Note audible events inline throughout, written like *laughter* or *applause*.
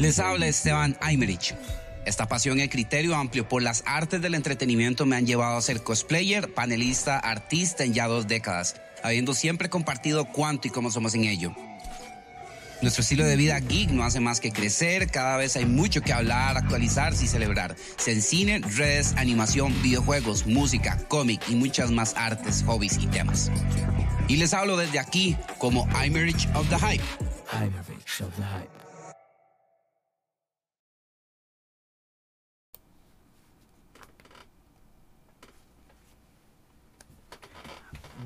Les habla Esteban Aymerich. Esta pasión y criterio amplio por las artes del entretenimiento me han llevado a ser cosplayer, panelista, artista en ya dos décadas, habiendo siempre compartido cuánto y cómo somos en ello. Nuestro estilo de vida geek no hace más que crecer, cada vez hay mucho que hablar, actualizarse y celebrar. Se en cine, redes, animación, videojuegos, música, cómic y muchas más artes, hobbies y temas. Y les hablo desde aquí como I'm Rich of the Hype. I'm Rich of the Hype.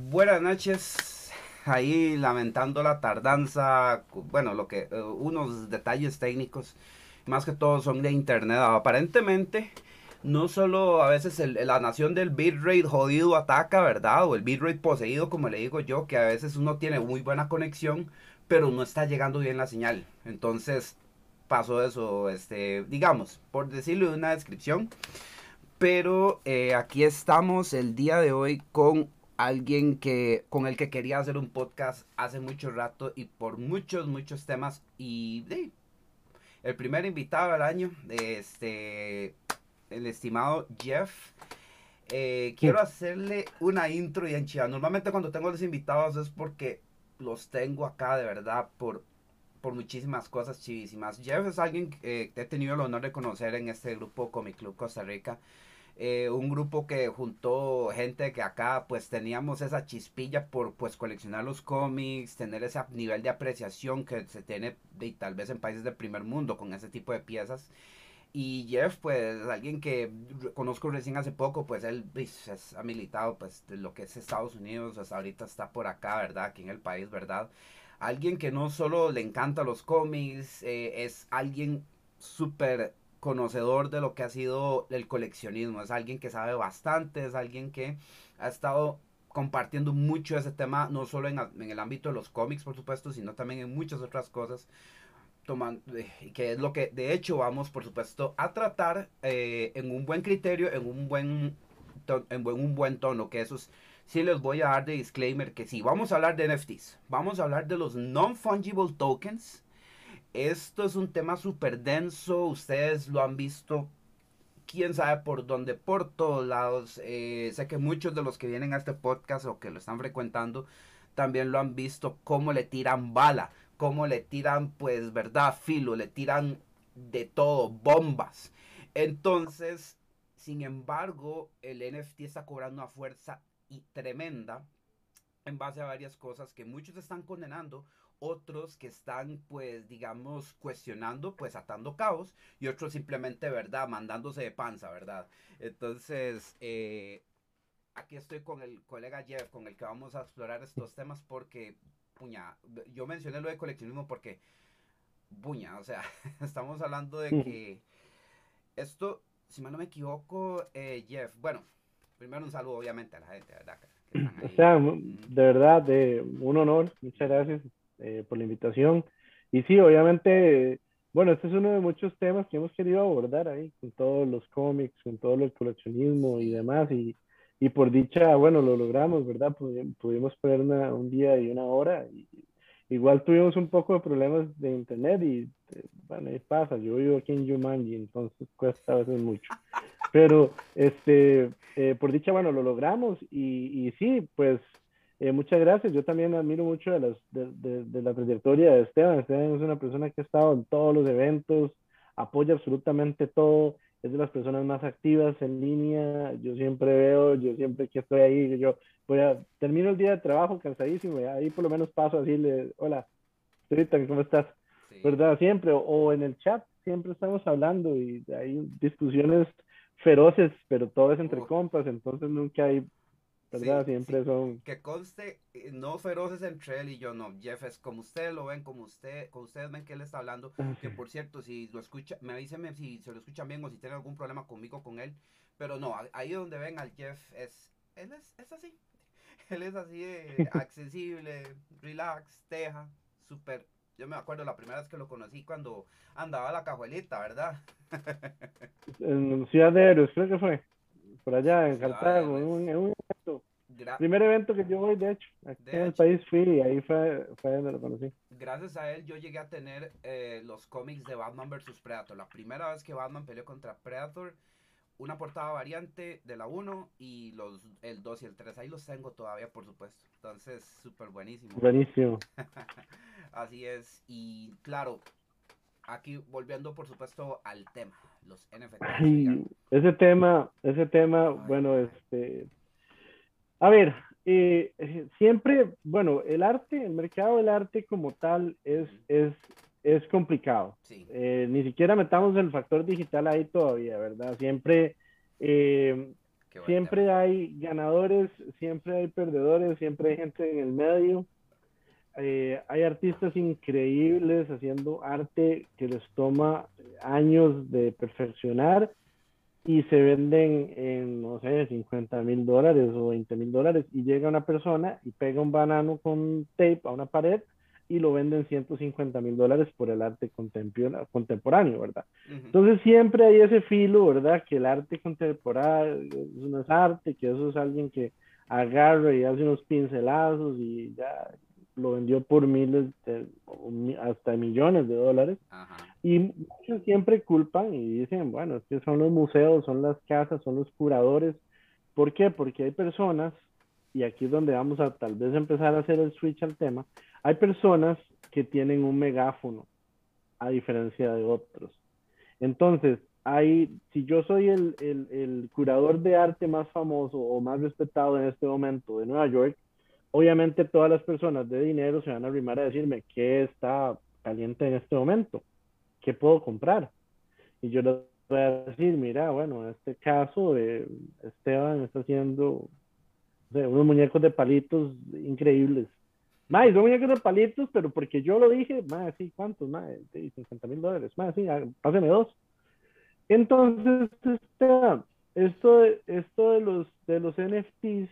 Buenas noches, ahí lamentando la tardanza, bueno, lo que, eh, unos detalles técnicos, más que todo son de internet. Aparentemente, no solo a veces la nación del bitrate jodido ataca, ¿verdad? O el bitrate poseído, como le digo yo, que a veces uno tiene muy buena conexión, pero no está llegando bien la señal. Entonces, pasó eso, este, digamos, por decirlo de una descripción. Pero eh, aquí estamos el día de hoy con alguien que con el que quería hacer un podcast hace mucho rato y por muchos muchos temas y el primer invitado del año este el estimado Jeff eh, quiero hacerle una intro y enchida normalmente cuando tengo los invitados es porque los tengo acá de verdad por por muchísimas cosas chivísimas. Jeff es alguien que he tenido el honor de conocer en este grupo Comic Club Costa Rica eh, un grupo que juntó gente que acá pues teníamos esa chispilla por pues coleccionar los cómics, tener ese nivel de apreciación que se tiene de, tal vez en países del primer mundo con ese tipo de piezas. Y Jeff, pues, alguien que conozco recién hace poco, pues él pues, ha militado, pues, lo que es Estados Unidos, hasta ahorita está por acá, ¿verdad? Aquí en el país, ¿verdad? Alguien que no solo le encanta los cómics, eh, es alguien súper conocedor de lo que ha sido el coleccionismo, es alguien que sabe bastante, es alguien que ha estado compartiendo mucho ese tema, no solo en, el ámbito de los cómics, por supuesto, sino también en muchas otras cosas, eh, que es lo que de hecho vamos, por supuesto, a tratar eh, en un buen criterio, en un buen, en un buen tono, que eso es, sí les voy a dar de disclaimer, que si vamos a hablar de NFTs, vamos a hablar de los non-fungible tokens, esto es un tema súper denso, ustedes lo han visto, quién sabe por dónde, por todos lados. Eh, sé que muchos de los que vienen a este podcast o que lo están frecuentando también lo han visto, cómo le tiran bala, cómo le tiran, pues, verdad, filo, le tiran de todo, bombas. Entonces, sin embargo, el NFT está cobrando una fuerza y tremenda en base a varias cosas que muchos están condenando, otros que están, pues, digamos, cuestionando, pues, atando cabos, y otros simplemente, ¿verdad?, mandándose de panza, ¿verdad? Entonces, eh, aquí estoy con el colega Jeff, con el que vamos a explorar estos temas, porque, puña, yo mencioné lo de coleccionismo porque, puña, o sea, *laughs* estamos hablando de que esto, si mal no me equivoco, eh, Jeff, bueno, primero un saludo, obviamente, a la gente, ¿verdad? *laughs* O sea, de verdad, de un honor, muchas gracias eh, por la invitación. Y sí, obviamente, bueno, este es uno de muchos temas que hemos querido abordar ahí, con todos los cómics, con todo el coleccionismo y demás. Y, y por dicha, bueno, lo logramos, ¿verdad? Pudimos poner un día y una hora. Y, igual tuvimos un poco de problemas de internet y, eh, bueno, ahí pasa. Yo vivo aquí en Yumanji, entonces cuesta a veces mucho. Pero, este, eh, por dicha, bueno, lo logramos y, y sí, pues eh, muchas gracias. Yo también admiro mucho de, las, de, de, la trayectoria de Esteban. Esteban es una persona que ha estado en todos los eventos, apoya absolutamente todo, es de las personas más activas en línea. Yo siempre veo, yo siempre que estoy ahí, yo voy a, termino el día de trabajo cansadísimo, y ahí por lo menos paso a decirle, hola, ¿cómo estás? ¿Verdad? Siempre, o, o, en el chat, siempre estamos hablando y hay discusiones feroces, pero todo es entre compas, entonces nunca hay ¿verdad? Siempre son... Que conste, eh, no feroces entre él y yo, no. Jeff es como ustedes lo ven, como usted, como ustedes ven que él está hablando. Que por cierto, si lo escucha, me avísenme si se lo escuchan bien o si tienen algún problema conmigo, con él. Pero no, ahí donde ven al Jeff es, él es, es así. *laughs* Él es así de *laughs* accesible, relax, teja, súper yo me acuerdo la primera vez que lo conocí cuando andaba la cajuelita, ¿verdad? *laughs* en Ciudad de Héroes, creo que fue. Por allá, en Cartago, en un, en un primer evento que yo voy, de hecho, aquí en el país fui y ahí fue, fue donde lo conocí. Gracias a él yo llegué a tener eh, los cómics de Batman vs. Predator. La primera vez que Batman peleó contra Predator, una portada variante de la 1 y los el 2 y el 3. Ahí los tengo todavía, por supuesto. Entonces, súper buenísimo. Buenísimo. *laughs* Así es. Y claro, aquí volviendo, por supuesto, al tema, los NFT. ese tema, ese tema, bueno, este... A ver, eh, siempre, bueno, el arte, el mercado del arte como tal es, es es complicado. Eh, ni siquiera metamos el factor digital ahí todavía, ¿verdad? Siempre, eh, siempre hay ganadores, siempre hay perdedores, siempre hay gente en el medio. Eh, hay artistas increíbles haciendo arte que les toma años de perfeccionar y se venden en, no sé, 50 mil dólares o 20 mil dólares y llega una persona y pega un banano con tape a una pared y lo venden 150 mil dólares por el arte contemporáneo, ¿verdad? Entonces siempre hay ese filo, ¿verdad? Que el arte contemporáneo no es arte, que eso es alguien que agarra y hace unos pincelazos y ya lo vendió por miles, hasta millones de dólares. Y muchos siempre culpan y dicen, bueno, es que son los museos, son las casas, son los curadores. ¿Por qué? Porque hay personas, y aquí es donde vamos a tal vez empezar a hacer el switch al tema, hay personas que tienen un megáfono, a diferencia de otros. Entonces, hay, si yo soy el, el, curador de arte más famoso o más respetado en este momento de Nueva York, obviamente todas las personas de dinero se van a arrimar a decirme qué está caliente en este momento, qué puedo comprar. Y yo les voy a decir, mira, bueno, en este caso, eh, Esteban está haciendo unos muñecos de palitos increíbles Mae, son muñecos de palitos, pero porque yo lo dije, mae, sí, ¿cuántos? Mae, 50 mil dólares, mae, sí, páseme dos. Entonces, este, esto, esto de los, de los NFTs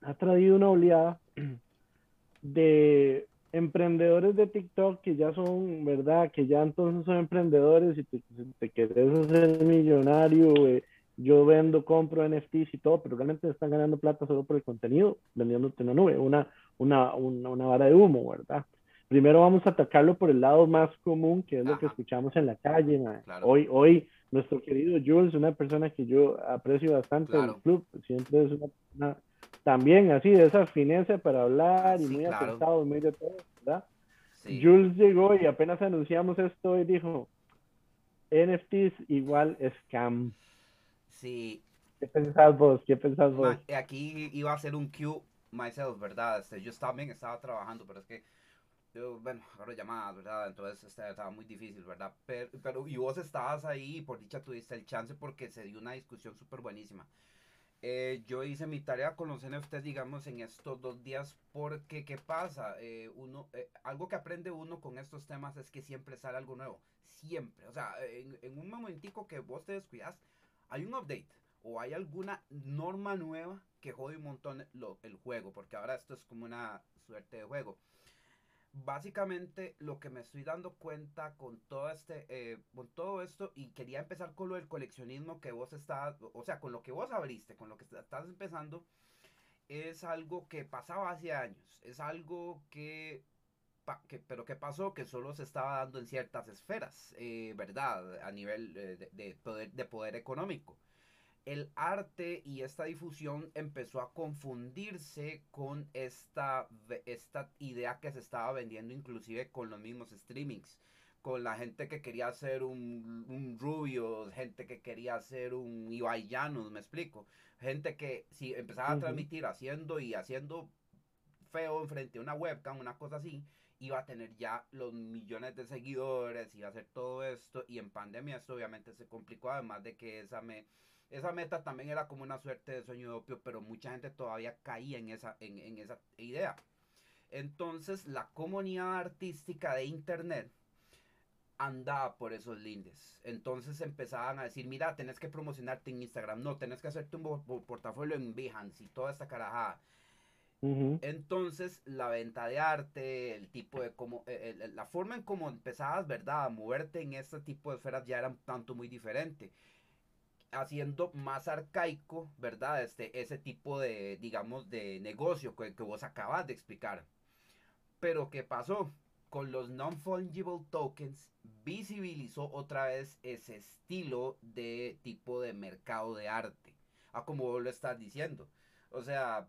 ha traído una oleada *clears throat* de emprendedores de TikTok que ya son, ¿verdad? Que ya entonces son emprendedores y te, te quieres hacer millonario, eh, yo vendo, compro NFTs y todo, pero realmente están ganando plata solo por el contenido, vendiéndote una nube, una, una, una, vara de humo, ¿verdad? Primero vamos a atacarlo por el lado más común, que es lo que escuchamos en la calle. Hoy, hoy, nuestro querido Jules, una persona que yo aprecio bastante del club, siempre es una, también así, de esa fineza para hablar y muy claro. y muy de todo, ¿verdad? Jules llegó y apenas anunciamos esto y dijo, NFTs igual scam. Sí. ¿Qué pensás vos? ¿Qué pensás vos? Aquí iba a ser un Q myself, ¿verdad? Este, yo también estaba trabajando, pero es que yo, bueno, agarro llamadas, ¿verdad? Entonces este, estaba muy difícil, ¿verdad? Pero, pero, y vos estabas ahí y por dicha tuviste el chance porque se dio una discusión súper buenísima. Eh, yo hice mi tarea con los NFTs, digamos, en estos dos días, porque ¿qué pasa? Eh, uno, eh, algo que aprende uno con estos temas es que siempre sale algo nuevo, siempre. O sea, en, en un momentico que vos te descuidas, hay un update o hay alguna norma nueva que jode un montón el juego, porque ahora esto es como una suerte de juego. Básicamente lo que me estoy dando cuenta con todo este, eh, con todo esto y quería empezar con lo del coleccionismo que vos estás, o sea, con lo que vos abriste, con lo que estás empezando, es algo que pasaba hace años, es algo que pero ¿qué pasó? Que solo se estaba dando en ciertas esferas, eh, ¿verdad? A nivel eh, de, poder, de poder económico. El arte y esta difusión empezó a confundirse con esta, esta idea que se estaba vendiendo inclusive con los mismos streamings con la gente que quería hacer un, un Rubio, gente que quería hacer un Ibai Llanos, me explico. Gente que si empezaba a transmitir haciendo y haciendo feo enfrente a una webcam, una cosa así, iba a tener ya los millones de seguidores, iba a hacer todo esto y en pandemia esto obviamente se complicó, además de que esa, me, esa meta también era como una suerte de sueño de opio, pero mucha gente todavía caía en esa, en, en esa idea. Entonces la comunidad artística de internet andaba por esos lindes. Entonces empezaban a decir, mira, tenés que promocionarte en Instagram, no, tenés que hacerte un portafolio en Behance y toda esta carajada. Entonces, la venta de arte, el tipo de cómo, eh, la forma en cómo empezabas, ¿verdad?, a moverte en este tipo de esferas ya era un tanto muy diferente. Haciendo más arcaico, ¿verdad? Este, ese tipo de, digamos, de negocio que, que vos acabas de explicar. Pero ¿qué pasó? Con los non-fungible tokens visibilizó otra vez ese estilo de tipo de mercado de arte. A como vos lo estás diciendo. O sea,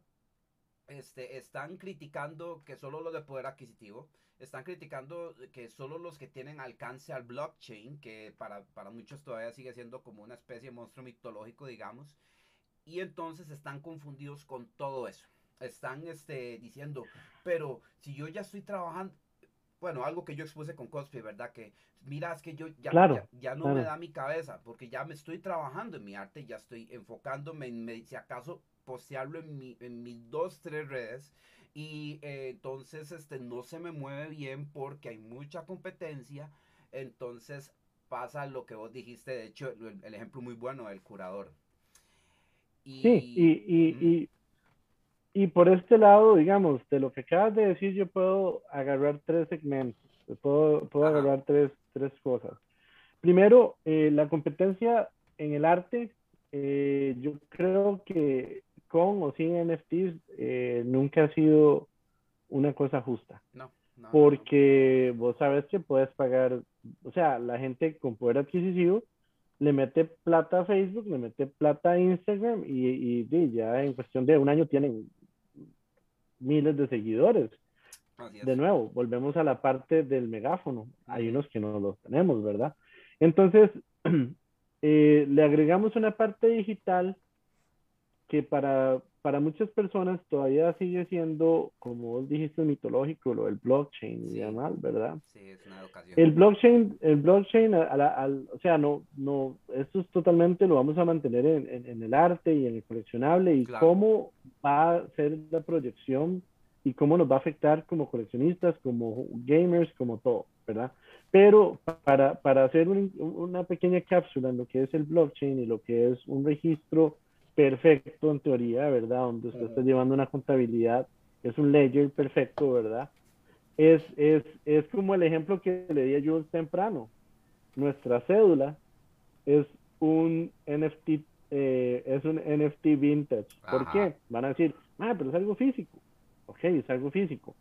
este, están criticando que solo lo de poder adquisitivo, están criticando que solo los que tienen alcance al blockchain, que para, para muchos todavía sigue siendo como una especie de monstruo mitológico, digamos, y entonces están confundidos con todo eso. Están este, diciendo, pero si yo ya estoy trabajando, bueno, algo que yo expuse con Cosplay, ¿verdad? Que mira, es que yo ya, ya, no me da mi cabeza, porque ya me estoy trabajando en mi arte, ya estoy enfocándome en, si acaso, postearlo en, mi, en mis dos, tres redes y eh, entonces este, no se me mueve bien porque hay mucha competencia, entonces pasa lo que vos dijiste, de hecho, el, ejemplo muy bueno del curador. Y, sí, y, y, por este lado, digamos, de lo que acabas de decir, yo puedo agarrar tres segmentos, puedo, puedo agarrar tres, tres cosas. Primero, eh, la competencia en el arte, eh, yo creo que con o sin NFTs eh, nunca ha sido una cosa justa. No. porque vos sabes que puedes pagar, o sea, la gente con poder adquisitivo le mete plata a Facebook, le mete plata a Instagram y, ya en cuestión de un año tienen miles de seguidores. De nuevo, volvemos a la parte del megáfono. Hay unos que no los tenemos, ¿verdad? Entonces, *clears throat* eh, le agregamos una parte digital que para, para muchas personas todavía sigue siendo, como vos dijiste, mitológico, lo del blockchain y demás, ¿verdad? Sí, es una educación. El blockchain, el blockchain al, o sea, no, no, esto es totalmente, lo vamos a mantener en, en, el arte y en el coleccionable y cómo va a ser la proyección y cómo nos va a afectar como coleccionistas, como gamers, como todo, ¿verdad? Pero para, para hacer una pequeña cápsula en lo que es el blockchain y lo que es un registro perfecto en teoría, ¿verdad? Donde usted está llevando una contabilidad, es un ledger perfecto, ¿verdad? Es, es, es como el ejemplo que le di a Jules temprano. Nuestra cédula es un NFT, eh, es un NFT vintage. ¿Por qué? Van a decir, ah, pero es algo físico. Ok, es algo físico.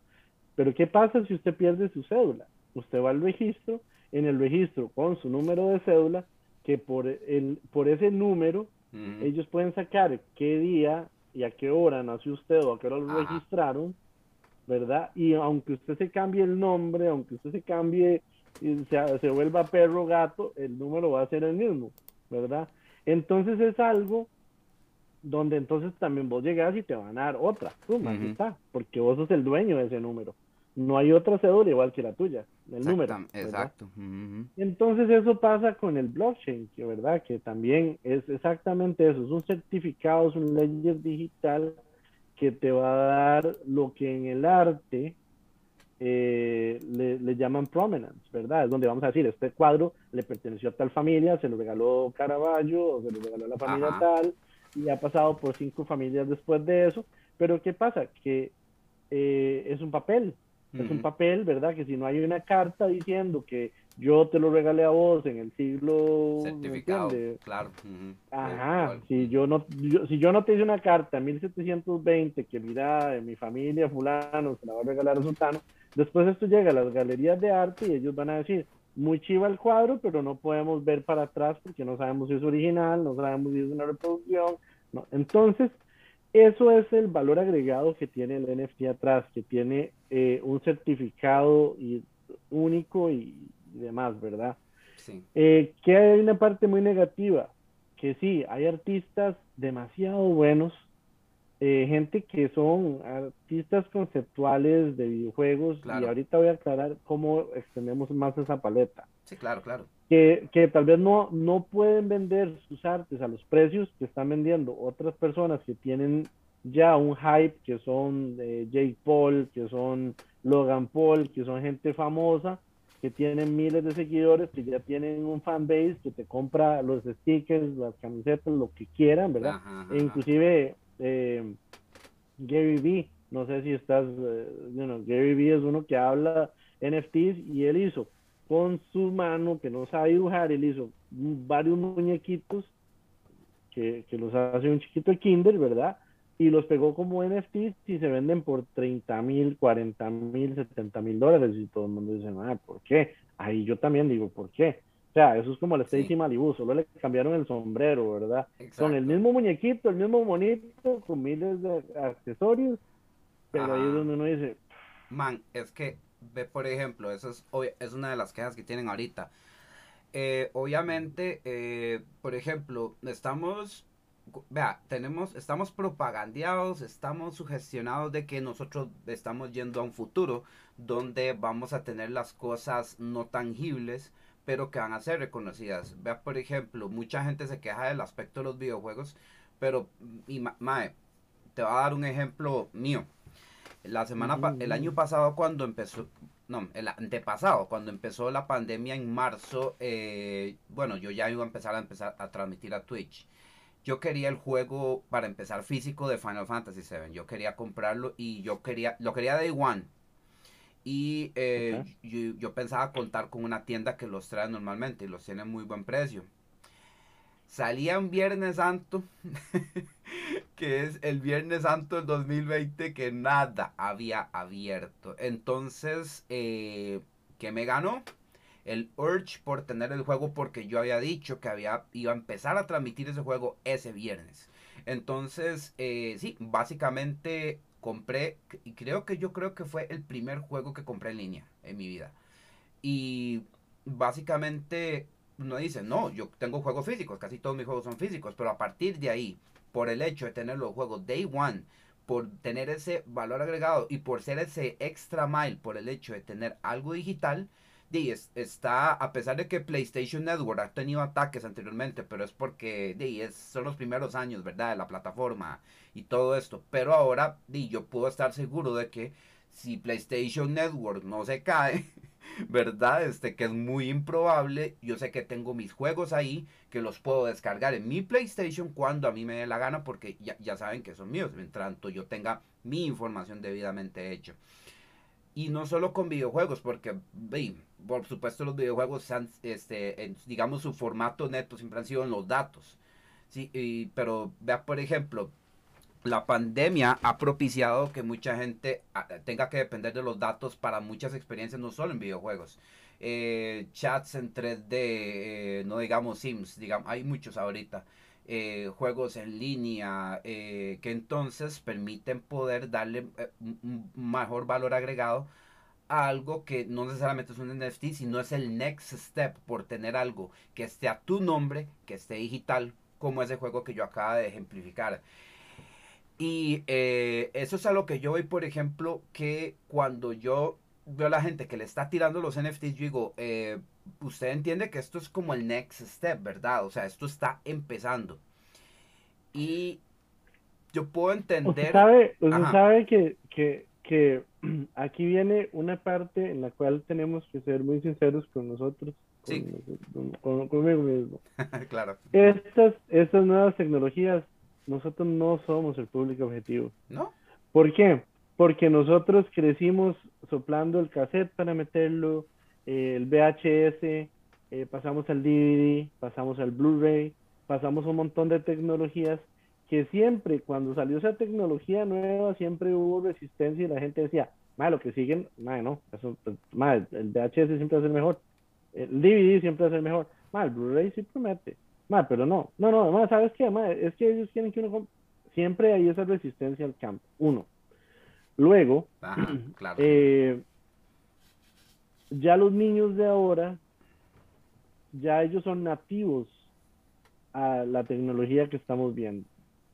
Pero ¿qué pasa si usted pierde su cédula? Usted va al registro, en el registro con su número de cédula, que por, el, por ese número ellos pueden sacar qué día y a qué hora nació usted o a qué hora lo registraron, ¿verdad? Y aunque usted se cambie el nombre, aunque usted se cambie, y se, se vuelva perro gato, el número va a ser el mismo, ¿verdad? Entonces es algo donde entonces también vos llegas y te van a dar otra, suma, está, porque vos sos el dueño de ese número. No hay otra cédula igual que la tuya, el número. Exacto. Entonces eso pasa con el blockchain, que verdad que también es exactamente eso, es un certificado, es un ledger digital que te va a dar lo que en el arte eh, le, llaman provenance, ¿verdad? Es donde vamos a decir, este cuadro le perteneció a tal familia, se lo regaló Caravaggio o se lo regaló a la familia tal, y ha pasado por cinco familias después de eso, pero ¿qué pasa? Que eh, es un papel, es un papel, ¿verdad? Que si no hay una carta diciendo que yo te lo regalé a vos en el siglo... Certificado, claro. Ajá, si yo, no, si yo no te hice una carta en 1720 que mira, en mi familia fulano se la va a regalar a Sultano, después esto llega a las galerías de arte y ellos van a decir, muy chiva el cuadro, pero no podemos ver para atrás porque no sabemos si es original, no sabemos si es una reproducción. No. Entonces, eso es el valor agregado que tiene el NFT atrás, que tiene eh, un certificado y, único y, demás, ¿verdad? Sí. Eh, que hay una parte muy negativa, que sí, hay artistas demasiado buenos, eh, gente que son artistas conceptuales de videojuegos, y ahorita voy a aclarar cómo extendemos más esa paleta. Sí, claro, claro. Que, que, tal vez no, no pueden vender sus artes a los precios que están vendiendo otras personas que tienen ya un hype, que son eh, Jake Paul, que son Logan Paul, que son gente famosa, que tienen miles de seguidores, que ya tienen un fan base, que te compra los stickers, las camisetas, lo que quieran, ¿verdad? E inclusive eh, Gary Vee, no sé si estás, eh, Gary Vee es uno que habla NFTs y él hizo con su mano, que no sabe dibujar, él hizo varios muñequitos que, que los hace un chiquito de Kinder, ¿verdad? Y los pegó como NFTs y se venden por 30 mil, 40 mil, 70 mil dólares. Y todo el mundo dice, ah, ¿por qué? Ahí yo también digo, ¿por qué? O sea, eso es como el Stacy Malibu, solo le cambiaron el sombrero, ¿verdad? Con el mismo muñequito, el mismo monito, con miles de accesorios, pero ahí es donde uno dice... Man, es que, ve, por ejemplo, eso es, es una de las quejas que tienen ahorita. Eh, obviamente, eh, por ejemplo, estamos vea, tenemos, estamos propagandeados, estamos sugestionados de que nosotros estamos yendo a un futuro donde vamos a tener las cosas no tangibles, pero que van a ser reconocidas. Vea, por ejemplo, mucha gente se queja del aspecto de los videojuegos, pero, y, mae, te voy a dar un ejemplo mío. La semana, el año pasado cuando empezó, no, el antepasado, cuando empezó la pandemia en marzo, eh, bueno, yo ya iba a empezar a empezar a transmitir a Twitch yo quería el juego para empezar físico de Final Fantasy VII. Yo quería comprarlo y yo quería, lo quería Day One. Y eh, yo, pensaba contar con una tienda que los trae normalmente y los tiene muy buen precio. Salía un Viernes Santo, *laughs* que es el Viernes Santo del 2020, que nada había abierto. Entonces, eh, ¿qué me ganó? el urge por tener el juego porque yo había dicho que había, iba a empezar a transmitir ese juego ese viernes. Entonces, eh, sí, básicamente compré, y creo que yo creo que fue el primer juego que compré en línea en mi vida. Y básicamente uno dice, no, yo tengo juegos físicos, casi todos mis juegos son físicos, pero a partir de ahí, por el hecho de tener los juegos Day One, por tener ese valor agregado y por ser ese extra mile, por el hecho de tener algo digital, de, está, a pesar de que PlayStation Network ha tenido ataques anteriormente, pero es porque de, son los primeros años, ¿verdad? De la plataforma y todo esto. Pero ahora de, yo puedo estar seguro de que si PlayStation Network no se cae, *laughs* ¿verdad? Este que es muy improbable. Yo sé que tengo mis juegos ahí que los puedo descargar en mi PlayStation cuando a mí me dé la gana porque ya, ya saben que son míos, mientras tanto yo tenga mi información debidamente hecho. Y no solo con videojuegos, porque por supuesto los videojuegos, han, este, digamos, su formato neto siempre han sido en los datos. ¿sí? pero vea, por ejemplo, la pandemia ha propiciado que mucha gente ah, tenga que depender de los datos para muchas experiencias, no solo en videojuegos. Eh, chats en 3D, eh, no digamos Sims, digamos, hay muchos ahorita. Eh, juegos en línea eh, que entonces permiten poder darle eh, un mejor valor agregado a algo que no necesariamente es un NFT, sino es el next step por tener algo que esté a tu nombre, que esté digital, como ese juego que yo acabo de ejemplificar. Y eso es a lo que yo voy, por ejemplo, que cuando yo veo a la gente que le está tirando los NFTs, yo digo, usted entiende que esto es como el next step, ¿verdad? O sea, esto está empezando. Y yo puedo entender... Usted sabe, usted sabe que, que, que *clears throat* aquí viene una parte en la cual tenemos que ser muy sinceros con nosotros, sí. con, conmigo mismo. *laughs* claro. Estas, estas nuevas tecnologías, nosotros no somos el público objetivo. ¿No? ¿Por qué? Porque nosotros crecimos soplando el cassette para meterlo, el VHS, eh, pasamos al DVD, pasamos al Blu-ray, pasamos un montón de tecnologías que siempre, cuando salió esa tecnología nueva, siempre hubo resistencia y la gente decía, madre, lo que siguen, madre, no, eso, madre, el VHS siempre va a ser mejor, el DVD siempre va a ser mejor, madre, el Blu-ray sí promete, madre, pero no, no, no, madre, ¿sabes qué? Madre, es que ellos quieren que uno, siempre hay esa resistencia al campo, uno. Luego, claro. eh, ya los niños de ahora, ya ellos son nativos a la tecnología que estamos viendo.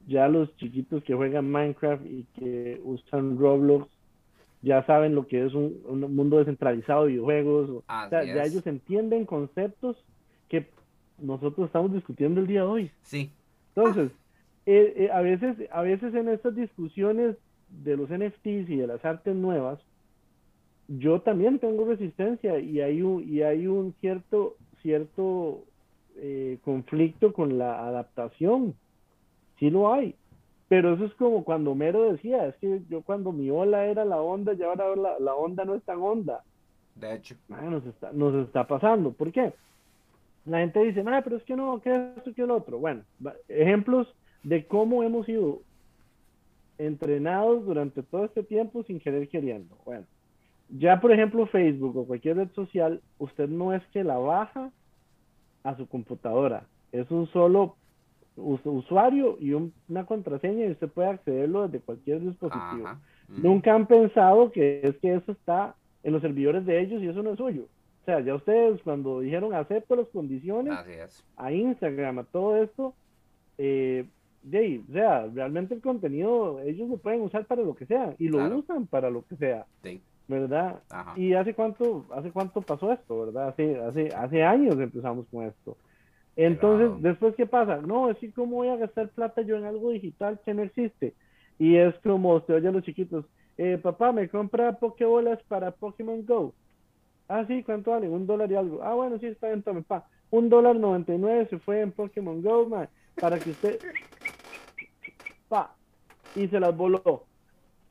Ya los chiquitos que juegan Minecraft y que usan Roblox ya saben lo que es un, mundo descentralizado de videojuegos. O, sea, ya ellos entienden conceptos que nosotros estamos discutiendo el día de hoy. Sí. Entonces, eh, eh, a, veces, a veces en estas discusiones de los NFTs y de las artes nuevas, yo también tengo resistencia y hay un, y hay un cierto, cierto eh, conflicto con la adaptación. Sí lo hay. Pero eso es como cuando Mero decía, es que yo cuando mi ola era la onda, ya ahora la, la onda no es tan onda. De hecho. nos, está, nos está pasando. ¿Por qué? la gente dice, ah, pero es que no, ¿qué es esto, qué es lo otro? Bueno, ejemplos de cómo hemos sido entrenados durante todo este tiempo sin querer queriendo. Bueno, ya por ejemplo Facebook o cualquier red social, usted no es que la baja a su computadora, es un solo usuario y una contraseña y usted puede accederlo desde cualquier dispositivo. Nunca han pensado que es que eso está en los servidores de ellos y eso no es suyo. O sea, ya ustedes cuando dijeron acepto las condiciones a Instagram, a todo esto, eh, o sea, realmente el contenido ellos lo pueden usar para lo que sea y lo usan para lo que sea. ¿Verdad? ¿Y hace cuánto, hace cuánto pasó esto, verdad? Hace, hace, hace años empezamos con esto. Entonces, después, ¿qué pasa? No, es que cómo voy a gastar plata yo en algo digital que no existe. Y es como usted oye a los chiquitos, eh, papá, me compra Pokébolas para Pokémon Go. Ah, sí, ¿cuánto vale? Un dólar y algo. Ah, bueno, sí, está bien, tome, pa. Un dólar noventa y nueve se fue en Pokémon Go, man, para que usted... Pa. Y se las voló.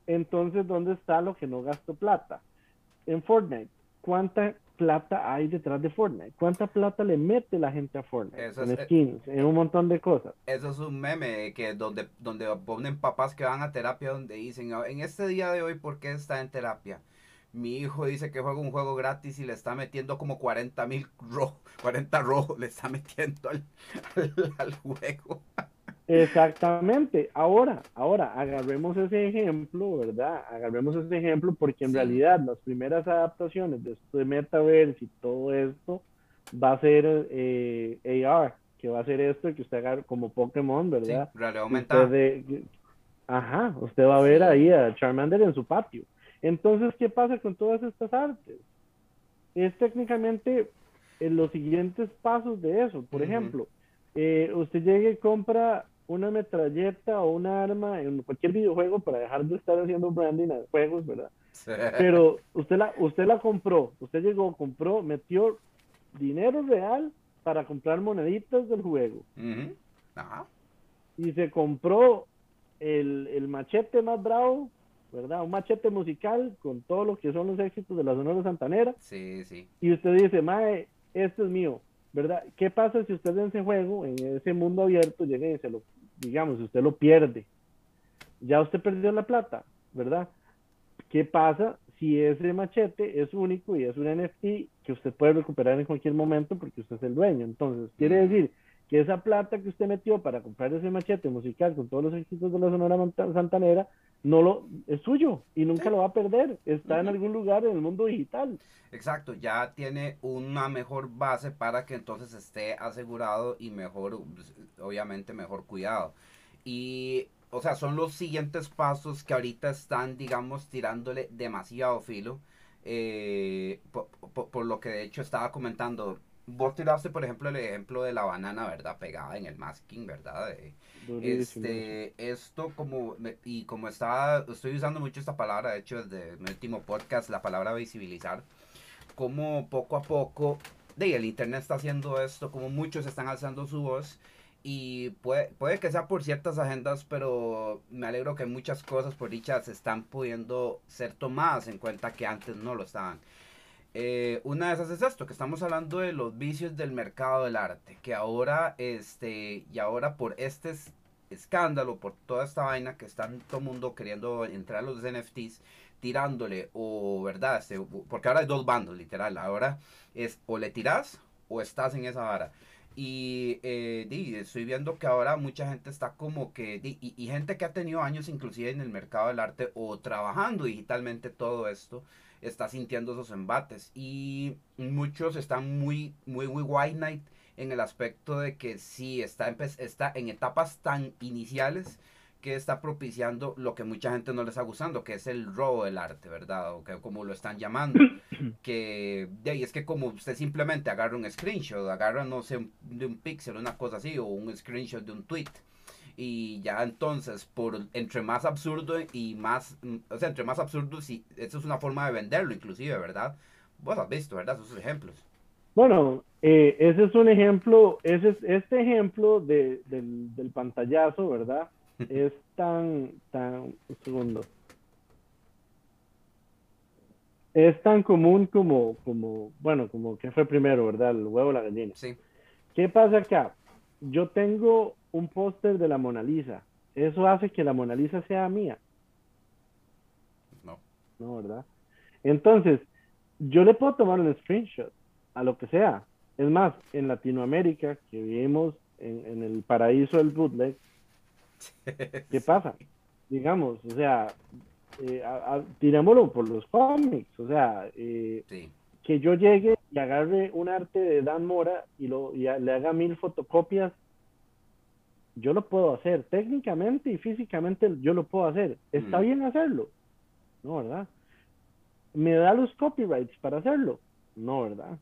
Entonces, ¿dónde está lo que no gasto plata? En Fortnite. ¿Cuánta plata hay detrás de Fortnite? ¿Cuánta plata le mete la gente a Fortnite? en eh, skins, en un montón de cosas. Eso es un meme que donde, donde ponen papás que van a terapia donde dicen, en este día de hoy, ¿por qué está en terapia? Mi hijo dice que juega un juego gratis y le está metiendo como 40 mil rojos, 40 rojos le está metiendo al, *laughs* al, juego. Exactamente. Ahora, ahora, agarremos ese ejemplo, ¿verdad? Agarremos ese ejemplo porque en realidad las primeras adaptaciones de esto de Metaverse y todo esto va a ser eh, AR, que va a ser esto que usted haga como Pokémon, ¿verdad? Sí, realidad ajá, usted va a ver ahí a Charmander en su patio. Entonces, ¿qué pasa con todas estas artes? Es técnicamente en los siguientes pasos de eso. Por ejemplo, eh, usted llega y compra una metralleta o una arma en cualquier videojuego para dejar de estar haciendo branding a juegos, ¿verdad? Pero usted la, usted la compró, usted llegó, compró, metió dinero real para comprar moneditas del juego. Y se compró el, el machete más bravo ¿verdad? Un machete musical con todo lo que son los éxitos de la Sonora Santanera. Sí, sí. Y usted dice, mae, esto es mío, ¿verdad? ¿Qué pasa si usted en ese juego, en ese mundo abierto, llega y se lo, digamos, si usted lo pierde? Ya usted perdió la plata, ¿verdad? ¿Qué pasa si ese machete es único y es un NFT que usted puede recuperar en cualquier momento porque usted es el dueño? Entonces, quiere decir que esa plata que usted metió para comprar ese machete musical con todos los éxitos de la Sonora Santanera no lo es suyo y nunca lo va a perder. Está en algún lugar en el mundo digital. Exacto, ya tiene una mejor base para que entonces esté asegurado y mejor, obviamente mejor cuidado. Y, o sea, son los siguientes pasos que ahorita están, digamos, tirándole demasiado filo. Eh, por, lo que de hecho estaba comentando, vos tiraste, por ejemplo, el ejemplo de la banana, ¿verdad? Pegada en el masking, ¿verdad? Este, esto como, y como estaba, estoy usando mucho esta palabra, de hecho, desde mi último podcast, la palabra visibilizar, como poco a poco, de el internet está haciendo esto, como muchos están alzando su voz, y puede, puede que sea por ciertas agendas, pero me alegro que muchas cosas por dichas están pudiendo ser tomadas en cuenta que antes no lo estaban. Eh, una de esas es esto, que estamos hablando de los vicios del mercado del arte, que ahora, este, y ahora por este escándalo, por toda esta vaina que están todo el mundo queriendo entrar a los NFTs, tirándole, o verdad, este, porque ahora hay dos bandos, literal, ahora es o le tiras o estás en esa vara. Y eh, estoy viendo que ahora mucha gente está como que, y, y, gente que ha tenido años inclusive en el mercado del arte o trabajando digitalmente todo esto, está sintiendo esos embates. Y muchos están muy, muy, muy white night en el aspecto de que sí, está, está en etapas tan iniciales que está propiciando lo que mucha gente no le está gustando, que es el robo del arte, ¿verdad? O que como lo están llamando. *coughs* que de ahí es que como usted simplemente agarra un screenshot, agarra, no sé, de un pixel, una cosa así, o un screenshot de un tweet y ya entonces por entre más absurdo y más o sea entre más absurdo sí eso es una forma de venderlo inclusive verdad vos has visto verdad esos ejemplos. Bueno eh, ese es un ejemplo ese es este ejemplo de, del, del pantallazo verdad *laughs* es tan tan un segundo. Es tan común como como bueno como que fue primero verdad el huevo o la gallina. Sí. ¿Qué pasa acá? Yo tengo un póster de la Mona Lisa. ¿Eso hace que la Mona Lisa sea mía? No. No, ¿verdad? Entonces, yo le puedo tomar un screenshot a lo que sea. Es más, en Latinoamérica, que vivimos en, el paraíso del bootleg, *laughs* ¿qué pasa? Digamos, o sea, eh, tirémoslo por los cómics, o sea, eh, que yo llegue y agarre un arte de Dan Mora y, lo, y le haga mil fotocopias, yo lo puedo hacer, técnicamente y físicamente yo lo puedo hacer. ¿Está mm. bien hacerlo? No, ¿verdad? ¿Me da los copyrights para hacerlo? No, ¿verdad?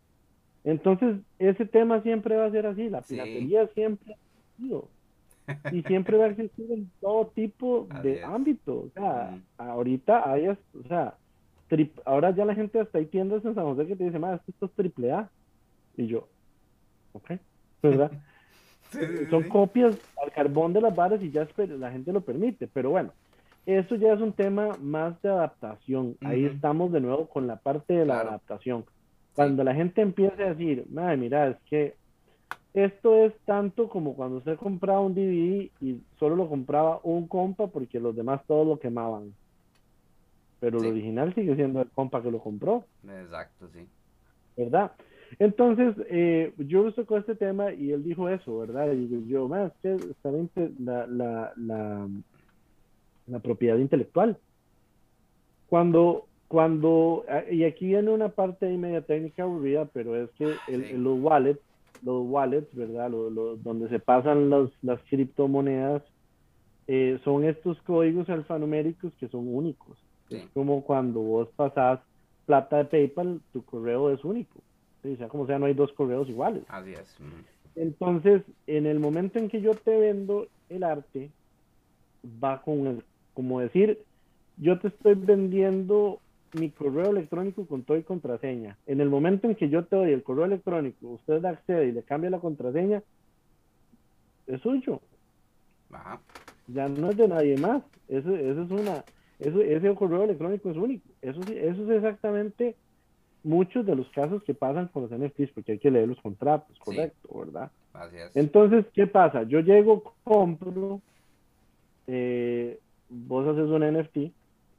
Entonces, ese tema siempre va a ser así, la piratería siempre ha sido. Y siempre va a existir en todo tipo *laughs* de ámbitos. O sea, ahorita hay, o sea, ahora ya la gente hasta hay tiendas en San José que te dice, más esto es triple A. Y yo, ok, ¿verdad? *laughs* Son copias al carbón de las varas y ya la gente lo permite. Pero bueno, eso ya es un tema más de adaptación. Ahí estamos de nuevo con la parte de la adaptación. Cuando la gente empieza a decir, madre, mira, es que esto es tanto como cuando usted compraba un DVD y solo lo compraba un compa porque los demás todos lo quemaban. Pero el original sigue siendo el compa que lo compró. Exacto, sí. ¿Verdad? Entonces, eh, yo con este tema y él dijo eso, ¿verdad? Y yo, más que la, la, la, la propiedad intelectual. Cuando cuando, y aquí viene una parte ahí media técnica aburrida, pero es que el, los wallets, los wallets, ¿verdad? donde se pasan los, las criptomonedas, eh, son estos códigos alfanuméricos que son únicos. Es como cuando vos pasás plata de PayPal, tu correo es único. O sea, como sea, no hay dos correos iguales. Así es. Entonces, en el momento en que yo te vendo el arte, va con el, como decir, yo te estoy vendiendo mi correo electrónico con todo y contraseña. En el momento en que yo te doy el correo electrónico, usted accede y le cambia la contraseña, es suyo. Ya no es de nadie más. Eso, eso es una, eso, ese correo electrónico es único. Eso, eso es exactamente muchos de los casos que pasan con los NFTs, porque hay que leer los contratos, correcto, ¿verdad? Entonces, ¿qué pasa? Yo llego, compro, eh, vos haces un NFT,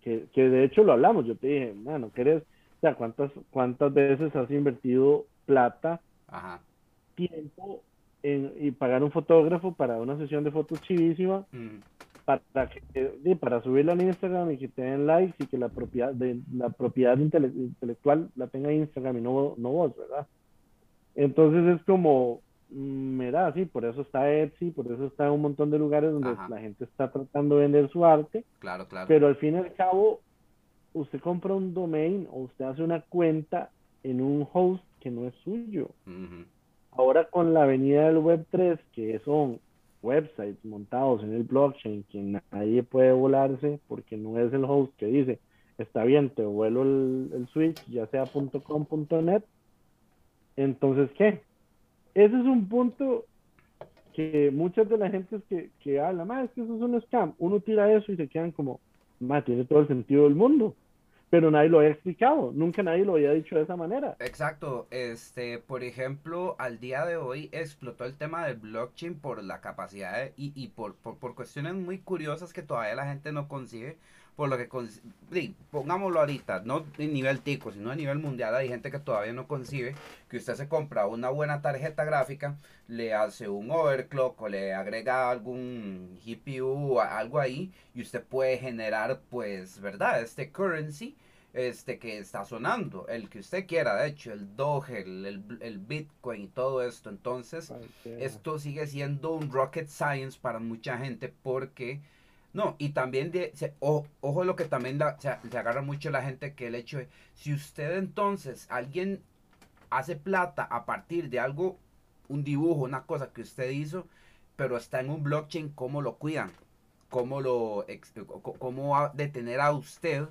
que, que de hecho lo hablamos, yo te dije, mano, ¿querés? O sea, ¿cuántas, cuántas veces has invertido plata, tiempo en, y pagar un fotógrafo para una sesión de fotos chivísima? Mm. Para, que, para subirla en Instagram y que te den likes y que la propiedad de la propiedad intelectual la tenga Instagram y no, no vos, ¿verdad? Entonces es como, mira, sí, por eso está Etsy, por eso está en un montón de lugares donde la gente está tratando de vender su arte. Claro, claro. Pero al fin y al cabo, usted compra un domain o usted hace una cuenta en un host que no es suyo. Ahora con la venida del Web3, que son websites montados en el blockchain que nadie puede volarse porque no es el host que dice, está bien, te vuelo el, el switch, ya sea .com, .net, entonces, ¿qué? ese es un punto que muchas de la gente que, que habla, más es que eso es un scam, uno tira eso y se quedan como, más tiene todo el sentido del mundo. Pero nadie lo ha explicado, nunca nadie lo había dicho de esa manera. Exacto, este, por ejemplo, al día de hoy explotó el tema del blockchain por la capacidad y, y por, por, por cuestiones muy curiosas que todavía la gente no concibe por lo que, pongámoslo ahorita, no a nivel tico, sino a nivel mundial, hay gente que todavía no concibe que usted se compra una buena tarjeta gráfica, le hace un overclock o le agrega algún GPU, algo ahí, y usted puede generar, pues, ¿verdad? Este currency este que está sonando, el que usted quiera, de hecho, el Doge, el, el, Bitcoin y todo esto. Entonces, esto sigue siendo un rocket science para mucha gente porque no, y también, de, ojo lo que también se, agarra mucho la gente, que el hecho de, si usted entonces, alguien hace plata a partir de algo, un dibujo, una cosa que usted hizo, pero está en un blockchain, ¿cómo lo cuidan? ¿Cómo lo, cómo va a detener a usted?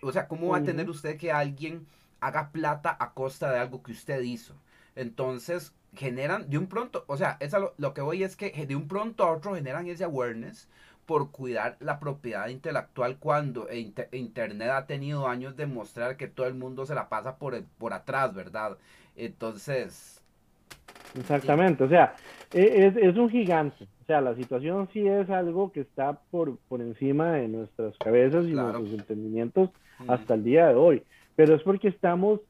o sea, ¿cómo va a tener usted que alguien haga plata a costa de algo que usted hizo? Entonces, generan de un pronto, o sea, eso lo, lo que voy es que de un pronto a otro generan ese awareness por cuidar la propiedad intelectual cuando Internet ha tenido años de mostrar que todo el mundo se la pasa por, por atrás, ¿verdad? Entonces, Exactamente, o sea, e, es, es, un gigante. O sea, la situación sí es algo que está por, por encima de nuestras cabezas y nuestros entendimientos hasta el día de hoy. Pero es porque estamos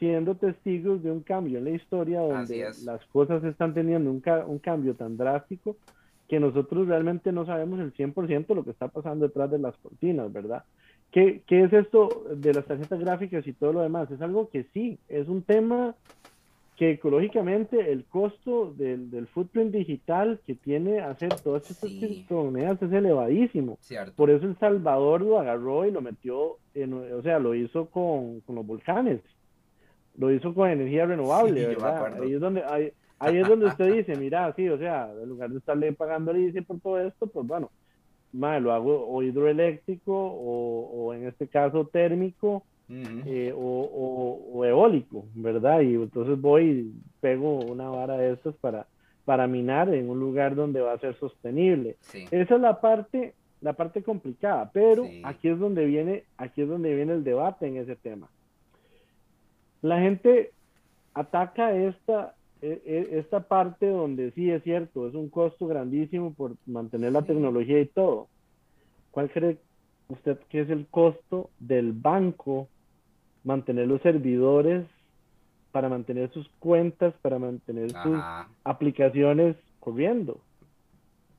siendo testigos de un cambio en la historia donde las cosas están teniendo un, un cambio tan drástico que nosotros realmente no sabemos el 100% de lo que está pasando detrás de las cortinas, ¿verdad? ¿Qué, ¿Qué, es esto de las tarjetas gráficas y todo lo demás? Es algo que sí, es un tema que ecológicamente el costo del, del footprint digital que tiene hacer todas estas criptomonedas es elevadísimo. Por eso El Salvador lo agarró y lo metió, en, o sea, lo hizo con, con los volcanes, lo hizo con energía renovable, ¿verdad? Ahí es donde, ahí, ahí es donde usted dice, mira, sí, o sea, en lugar de estarle pagando el ICE por todo esto, pues bueno, lo hago o hidroeléctrico o, o en este caso térmico eh, o, eólico, ¿verdad? Y entonces voy y pego una vara de estas para, para minar en un lugar donde va a ser sostenible. Esa es la parte, la parte complicada, pero aquí es donde viene, aquí es donde viene el debate en ese tema. La gente ataca esta, esta parte donde sí es cierto, es un costo grandísimo por mantener la tecnología y todo. ¿Cuál cree usted que es el costo del banco mantener los servidores, para mantener sus cuentas, para mantener sus aplicaciones corriendo.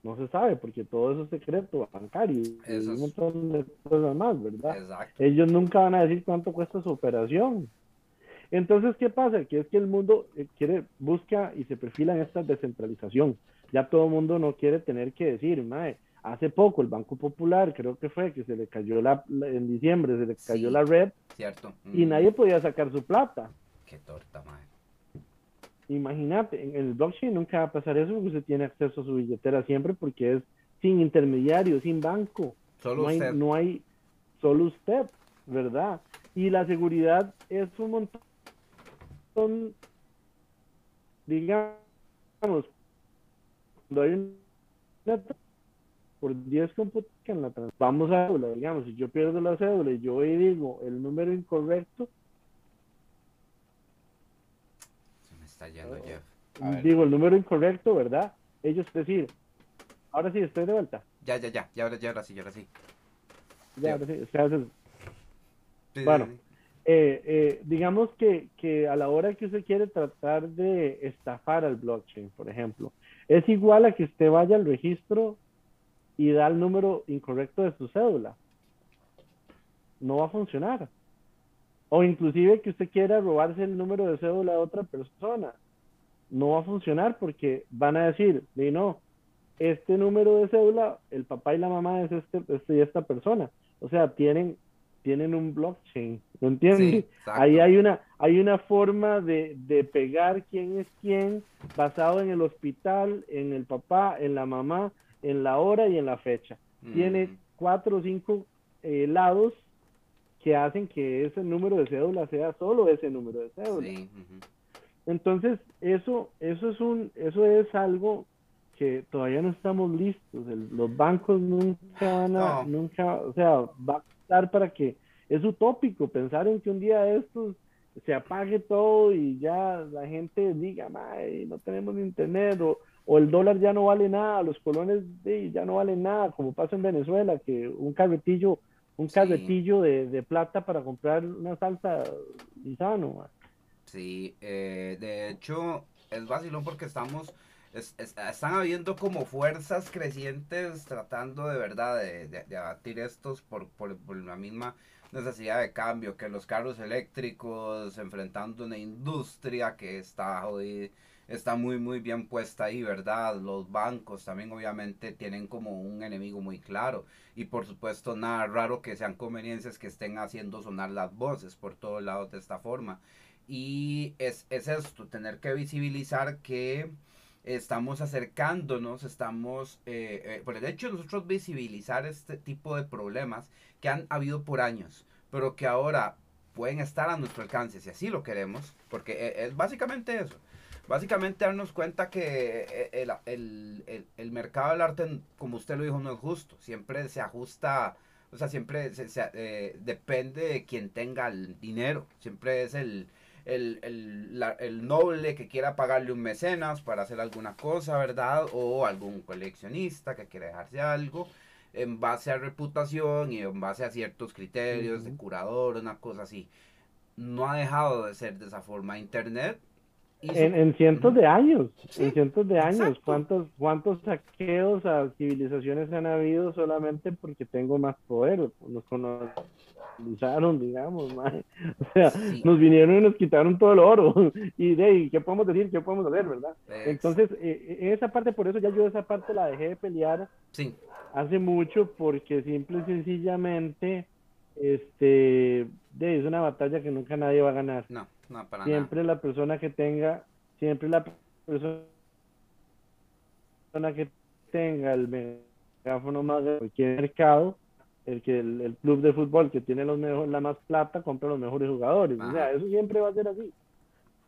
No se sabe porque todo eso es secreto bancario y un montón de cosas más, ¿verdad? Ellos nunca van a decir cuánto cuesta su operación. Entonces, ¿qué pasa? Que es que el mundo eh, quiere, busca y se perfila en esta descentralización. Ya todo el mundo no quiere tener que decir, mae, Hace poco el Banco Popular, creo que fue, que se le cayó la, en diciembre, se le cayó la red. Cierto. Y nadie podía sacar su plata. Qué torta, madre. Imagínate, en el blockchain nunca va a pasar eso porque usted tiene acceso a su billetera siempre porque es sin intermediario, sin banco. Solo no hay, usted. No hay, solo usted, ¿verdad? Y la seguridad es un montón, digamos, cuando hay una por 10 computadoras en la vamos a cédula, digamos, si yo pierdo la cédula y yo digo el número incorrecto. Se me está yendo, Jeff. Digo el número incorrecto, ¿verdad? Ellos decir, ahora sí, estoy de vuelta. Ya, ya, ya, ya ahora, ya ahora sí, ya ahora sí. Ya, ahora sí, bueno, eh, eh, digamos que, que a la hora que usted quiere tratar de estafar al blockchain, por ejemplo, es igual a que usted vaya al registro y da el número incorrecto de su cédula. No va a funcionar. O inclusive que usted quiera robarse el número de cédula de otra persona. No va a funcionar porque van a decir, no, este número de cédula, el papá y la mamá es este, este y esta persona. O sea, tienen, tienen un blockchain, ¿no entiendes? Ahí hay una, hay una forma de, de pegar quién es quién, basado en el hospital, en el papá, en la mamá, en la hora y en la fecha. Tiene mm. cuatro o cinco eh, lados que hacen que ese número de cédula sea solo ese número de cédula. Entonces, eso, eso es un, eso es algo que todavía no estamos listos. los bancos nunca van a, nunca, o sea, va estar para que, es utópico pensar en que un día de estos se apague todo y ya la gente diga, no tenemos internet o, o el dólar ya no vale nada, los colones ya no valen nada, como pasa en Venezuela, que un carretillo, un carretillo de, plata para comprar una salsa sano. Sí, eh, de hecho es vacilón porque estamos, están habiendo como fuerzas crecientes tratando de verdad de, abatir estos por, por, por, la misma necesidad de cambio, que los carros eléctricos enfrentando una industria que está jodida está muy muy bien puesta ahí, ¿verdad? Los bancos también obviamente tienen como un enemigo muy claro y por supuesto nada raro que sean conveniencias que estén haciendo sonar las voces por todos lados de esta forma. Y es, es esto, tener que visibilizar que estamos acercándonos, estamos, eh, eh, por el hecho de nosotros visibilizar este tipo de problemas que han habido por años, pero que ahora pueden estar a nuestro alcance si así lo queremos, porque eh, es básicamente eso básicamente darnos cuenta que eh, el, mercado del arte, como usted lo dijo, no es justo. Siempre se ajusta, o sea, siempre se, eh, depende de quien tenga el dinero. Siempre es el, el, el, el, noble que quiera pagarle un mecenas para hacer alguna cosa, ¿verdad? O algún coleccionista que quiera dejarse algo en base a reputación y en base a ciertos criterios de curador, una cosa así. No ha dejado de ser de esa forma. Internet en, cientos de años, en cientos de años, ¿cuántos, ¿cuántos saqueos a civilizaciones han habido solamente porque tengo más poder? Nos colonizaron, digamos, *laughs* o sea, nos vinieron y nos quitaron todo el oro. *laughs* Y de ahí, ¿qué podemos decir? ¿Qué podemos hacer, verdad? Entonces, eh, eh, esa parte, por eso ya yo esa parte la dejé de pelear sí. hace mucho, porque simple y sencillamente, este, de, es una batalla que nunca nadie va a ganar. No siempre la persona que tenga, siempre la persona que tenga el megáfono más de cualquier mercado, el que el, club de fútbol que tiene los mejores, la más plata compra los mejores jugadores. O sea, eso siempre va a ser así.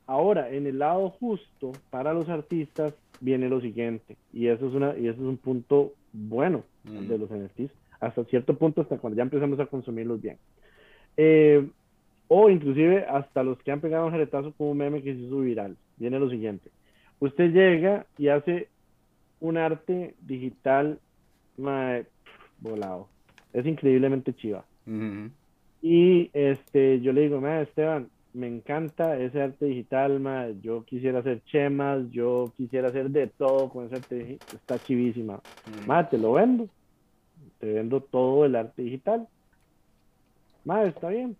Ahora, en el lado justo para los artistas viene lo siguiente, y eso es una y eso es un punto bueno mm. de los NFTs, hasta cierto punto hasta cuando ya empezamos a consumirlos bien. Eh, o inclusive hasta los que han pegado un jeretazo con un meme que se hizo viral. Viene lo siguiente. Usted llega y hace un arte digital volado. Es increíblemente chiva. Y este, yo le digo, Esteban, me encanta ese arte digital, ma, yo quisiera hacer chemas, yo quisiera hacer de todo con ese arte, está chivísima. Ma, te lo vendo, te vendo todo el arte digital. Ma, está bien,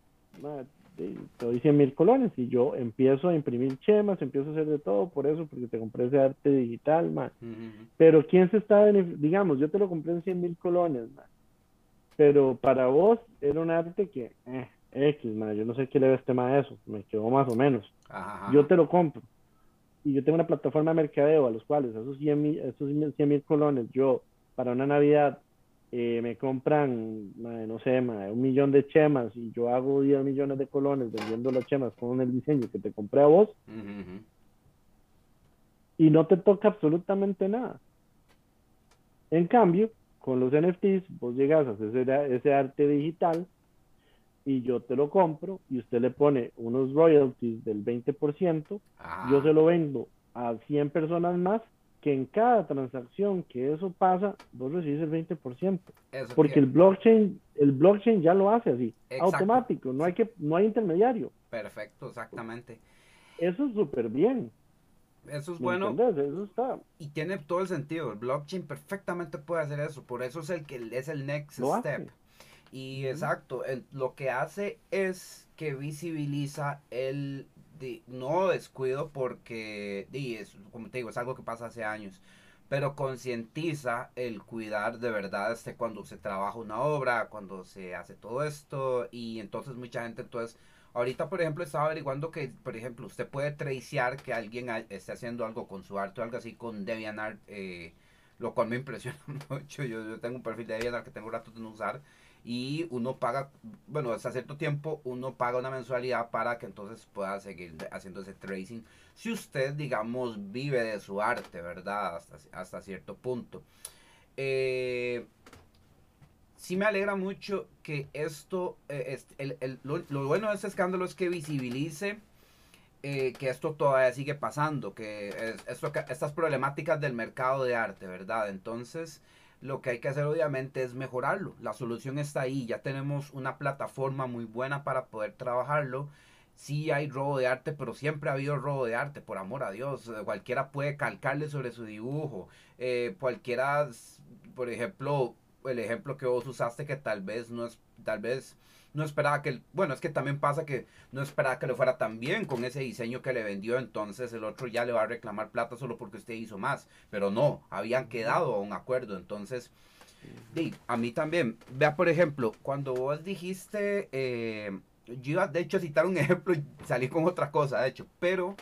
te doy 100 mil colones y yo empiezo a imprimir chemas, empiezo a hacer de todo por eso, porque te compré ese arte digital, man. Pero ¿quién se está, digamos, yo te lo compré en 100 mil colones, man. Pero para vos era un arte que, eh, X, man, yo no sé qué le ves tema a eso, me quedó más o menos. Yo te lo compro. Y yo tengo una plataforma de mercadeo a los cuales esos 100 mil, esos 100 mil colones, yo para una Navidad eh, me compran, no sé, un millón de chemas y yo hago 10 millones de colones vendiendo las chemas con el diseño que te compré a vos y no te toca absolutamente nada. En cambio, con los NFTs, vos llegas a hacer ese, arte digital y yo te lo compro y usted le pone unos royalties del 20%, yo ah. se lo vendo a 100 personas más que en cada transacción que eso pasa, vos recibes el 20%. porque el blockchain, el blockchain ya lo hace así, automático, no hay que no hay intermediario. Perfecto, exactamente. Eso es súper bien. Eso es bueno. Eso está. Y tiene todo el sentido. El blockchain perfectamente puede hacer eso. Por eso es el que es el next step. Y exacto, lo que hace es que visibiliza el no descuido porque, es, como te digo, es algo que pasa hace años, pero concientiza el cuidar de verdad este, cuando se trabaja una obra, cuando se hace todo esto, y entonces mucha gente, entonces, ahorita por ejemplo estaba averiguando que, por ejemplo, usted puede traiciar que alguien esté haciendo algo con su arte o algo así con DeviantArt, eh, lo cual me *laughs* impresiona mucho, yo, yo tengo un perfil de DeviantArt que tengo rato de no usar, y uno paga, bueno, hasta cierto tiempo uno paga una mensualidad para que entonces pueda seguir haciendo ese tracing. Si usted, digamos, vive de su arte, ¿verdad? Hasta, hasta cierto punto. Eh, sí me alegra mucho que esto, eh, el, lo, bueno de este escándalo es que visibilice eh, que esto todavía sigue pasando, que esto, estas problemáticas del mercado de arte, ¿verdad? Entonces, lo que hay que hacer obviamente es mejorarlo. La solución está ahí, ya tenemos una plataforma muy buena para poder trabajarlo. Sí hay robo de arte, pero siempre ha habido robo de arte, por amor a Dios. Cualquiera puede calcarle sobre su dibujo. Eh, cualquiera, por ejemplo, el ejemplo que vos usaste que tal vez no es, tal vez no esperaba que, bueno, es que también pasa que no esperaba que le fuera tan bien con ese diseño que le vendió, entonces el otro ya le va a reclamar plata solo porque usted hizo más, pero no, habían quedado a un acuerdo, entonces, a mí también, vea por ejemplo, cuando vos dijiste, eh, yo iba de hecho a citar un *laughs* ejemplo y salí con otra cosa, de hecho, pero...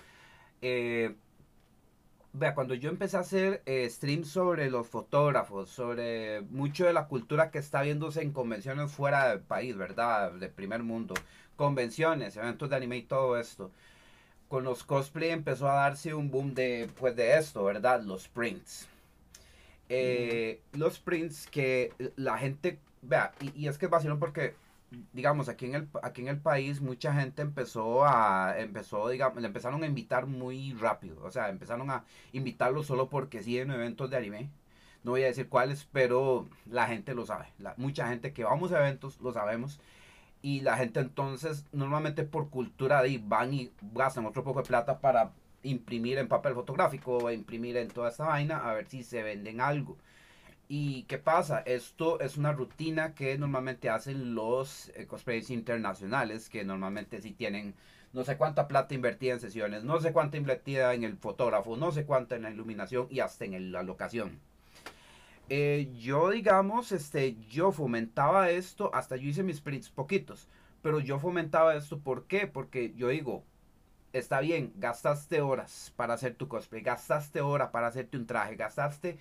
Eh, Vea, cuando yo empecé a hacer eh, streams sobre los fotógrafos, sobre mucho de la cultura que está viéndose en convenciones fuera del país, ¿verdad? De primer mundo. Convenciones, eventos de anime y todo esto. Con los cosplay empezó a darse un boom de, pues, de esto, ¿verdad? Los prints. Eh, los prints que la gente, vea, y, es que es vacilón porque digamos, aquí en el, aquí en el país mucha gente empezó a, empezó, digamos, le empezaron a invitar muy rápido, o sea, empezaron a invitarlo solo porque sí en eventos de anime. No voy a decir cuáles, pero la gente lo sabe. Mucha gente que vamos a eventos lo sabemos. Y la gente entonces, normalmente por cultura de van y gastan otro poco de plata para imprimir en papel fotográfico o imprimir en toda esta vaina a ver si se venden algo. ¿Y qué pasa? Esto es una rutina que normalmente hacen los eh, cosplayers internacionales, que normalmente sí tienen no sé cuánta plata invertida en sesiones, no sé cuánta invertida en el fotógrafo, no sé cuánta en la iluminación y hasta en la locación. Eh, yo, digamos, este, yo fomentaba esto, hasta yo hice mis prints poquitos, pero yo fomentaba esto, ¿por qué? Porque yo digo, está bien, gastaste horas para hacer tu cosplay, gastaste horas para hacerte un traje, gastaste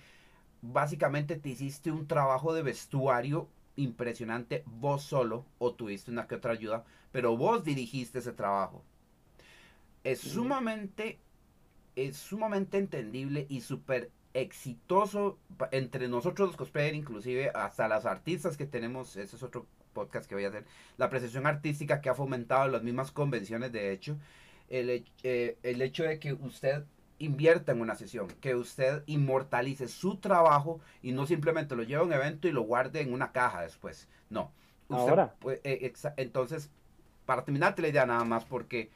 básicamente te hiciste un trabajo de vestuario impresionante vos solo o tuviste una que otra ayuda, pero vos dirigiste ese trabajo. Es sumamente, es sumamente entendible y súper exitoso entre nosotros los cosplayers, inclusive hasta las artistas que tenemos, ese es otro podcast que voy a hacer, la apreciación artística que ha fomentado las mismas convenciones, de hecho, el, eh, el hecho de que usted invierta en una sesión, que usted inmortalice su trabajo y no simplemente lo lleve a un evento y lo guarde en una caja después. No. Ahora. Eh, entonces, para terminarte la idea nada más, porque,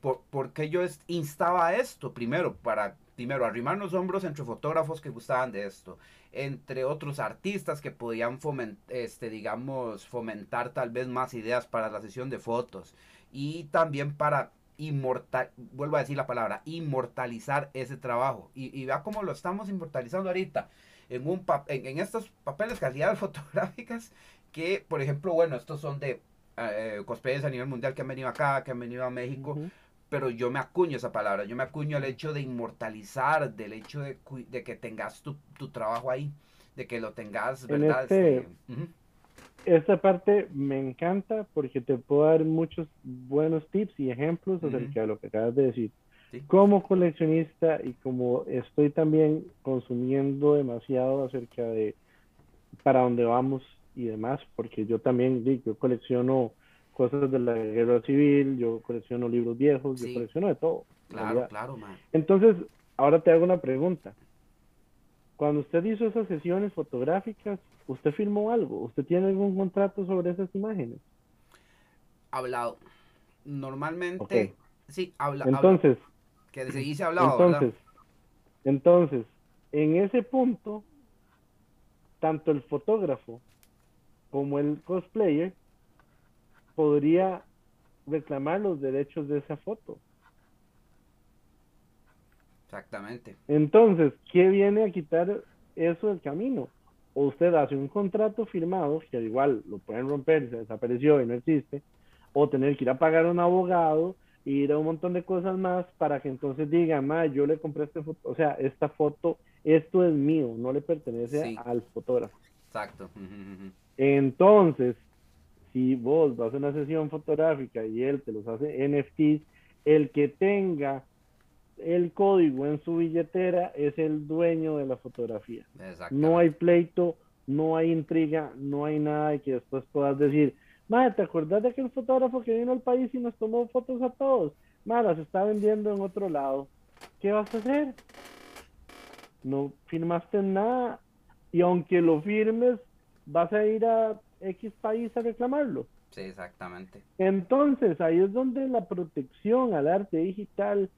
por, porque yo instaba esto primero, para primero arrimar los hombros entre fotógrafos que gustaban de esto, entre otros artistas que podían fomentar, este, digamos, fomentar tal vez más ideas para la sesión de fotos y también para inmortal, vuelvo a decir la palabra, inmortalizar ese trabajo. Y, vea cómo lo estamos inmortalizando ahorita en, un en, estos papeles calidad *laughs* fotográficas que, por ejemplo, bueno, estos son de eh, cosplayers a nivel mundial que han venido acá, que han venido a México. Pero yo me acuño esa palabra, yo me acuño el hecho de inmortalizar, del hecho de, de que tengas tu, tu, trabajo ahí, de que lo tengas, ¿verdad? Este, este esta parte me encanta porque te puedo dar muchos buenos tips y ejemplos acerca de lo que acabas de decir. Como coleccionista y como estoy también consumiendo demasiado acerca de para dónde vamos y demás, porque yo también yo colecciono cosas de la guerra civil, yo colecciono libros viejos, yo colecciono de todo. Claro, claro, man. Entonces, ahora te hago una pregunta. Cuando usted hizo esas sesiones fotográficas, ¿usted firmó algo? ¿Usted tiene algún contrato sobre esas imágenes? Hablado. Normalmente, sí, habla, entonces, que se dice hablado, entonces, entonces, en ese punto, tanto el fotógrafo como el cosplayer podría reclamar los derechos de esa foto. Exactamente. Entonces, ¿qué viene a quitar eso del camino? O usted hace un contrato firmado, que al igual lo pueden romper, se desapareció y no existe, o tener que ir a pagar a un abogado, ir a un montón de cosas más para que entonces diga, ma, yo le compré esta foto, o sea, esta foto, esto es mío, no le pertenece al fotógrafo. Exacto. Entonces, si vos vas a una sesión fotográfica y él te los hace NFTs, el que tenga el código en su billetera es el dueño de la fotografía. No hay pleito, no hay intriga, no hay nada de que después puedas decir, madre, ¿te acuerdas de aquel fotógrafo que vino al país y nos tomó fotos a todos? Madre, las está vendiendo en otro lado. ¿Qué vas a hacer? No firmaste nada y aunque lo firmes, vas a ir a X país a reclamarlo. Sí, exactamente. Entonces, ahí es donde la protección al arte digital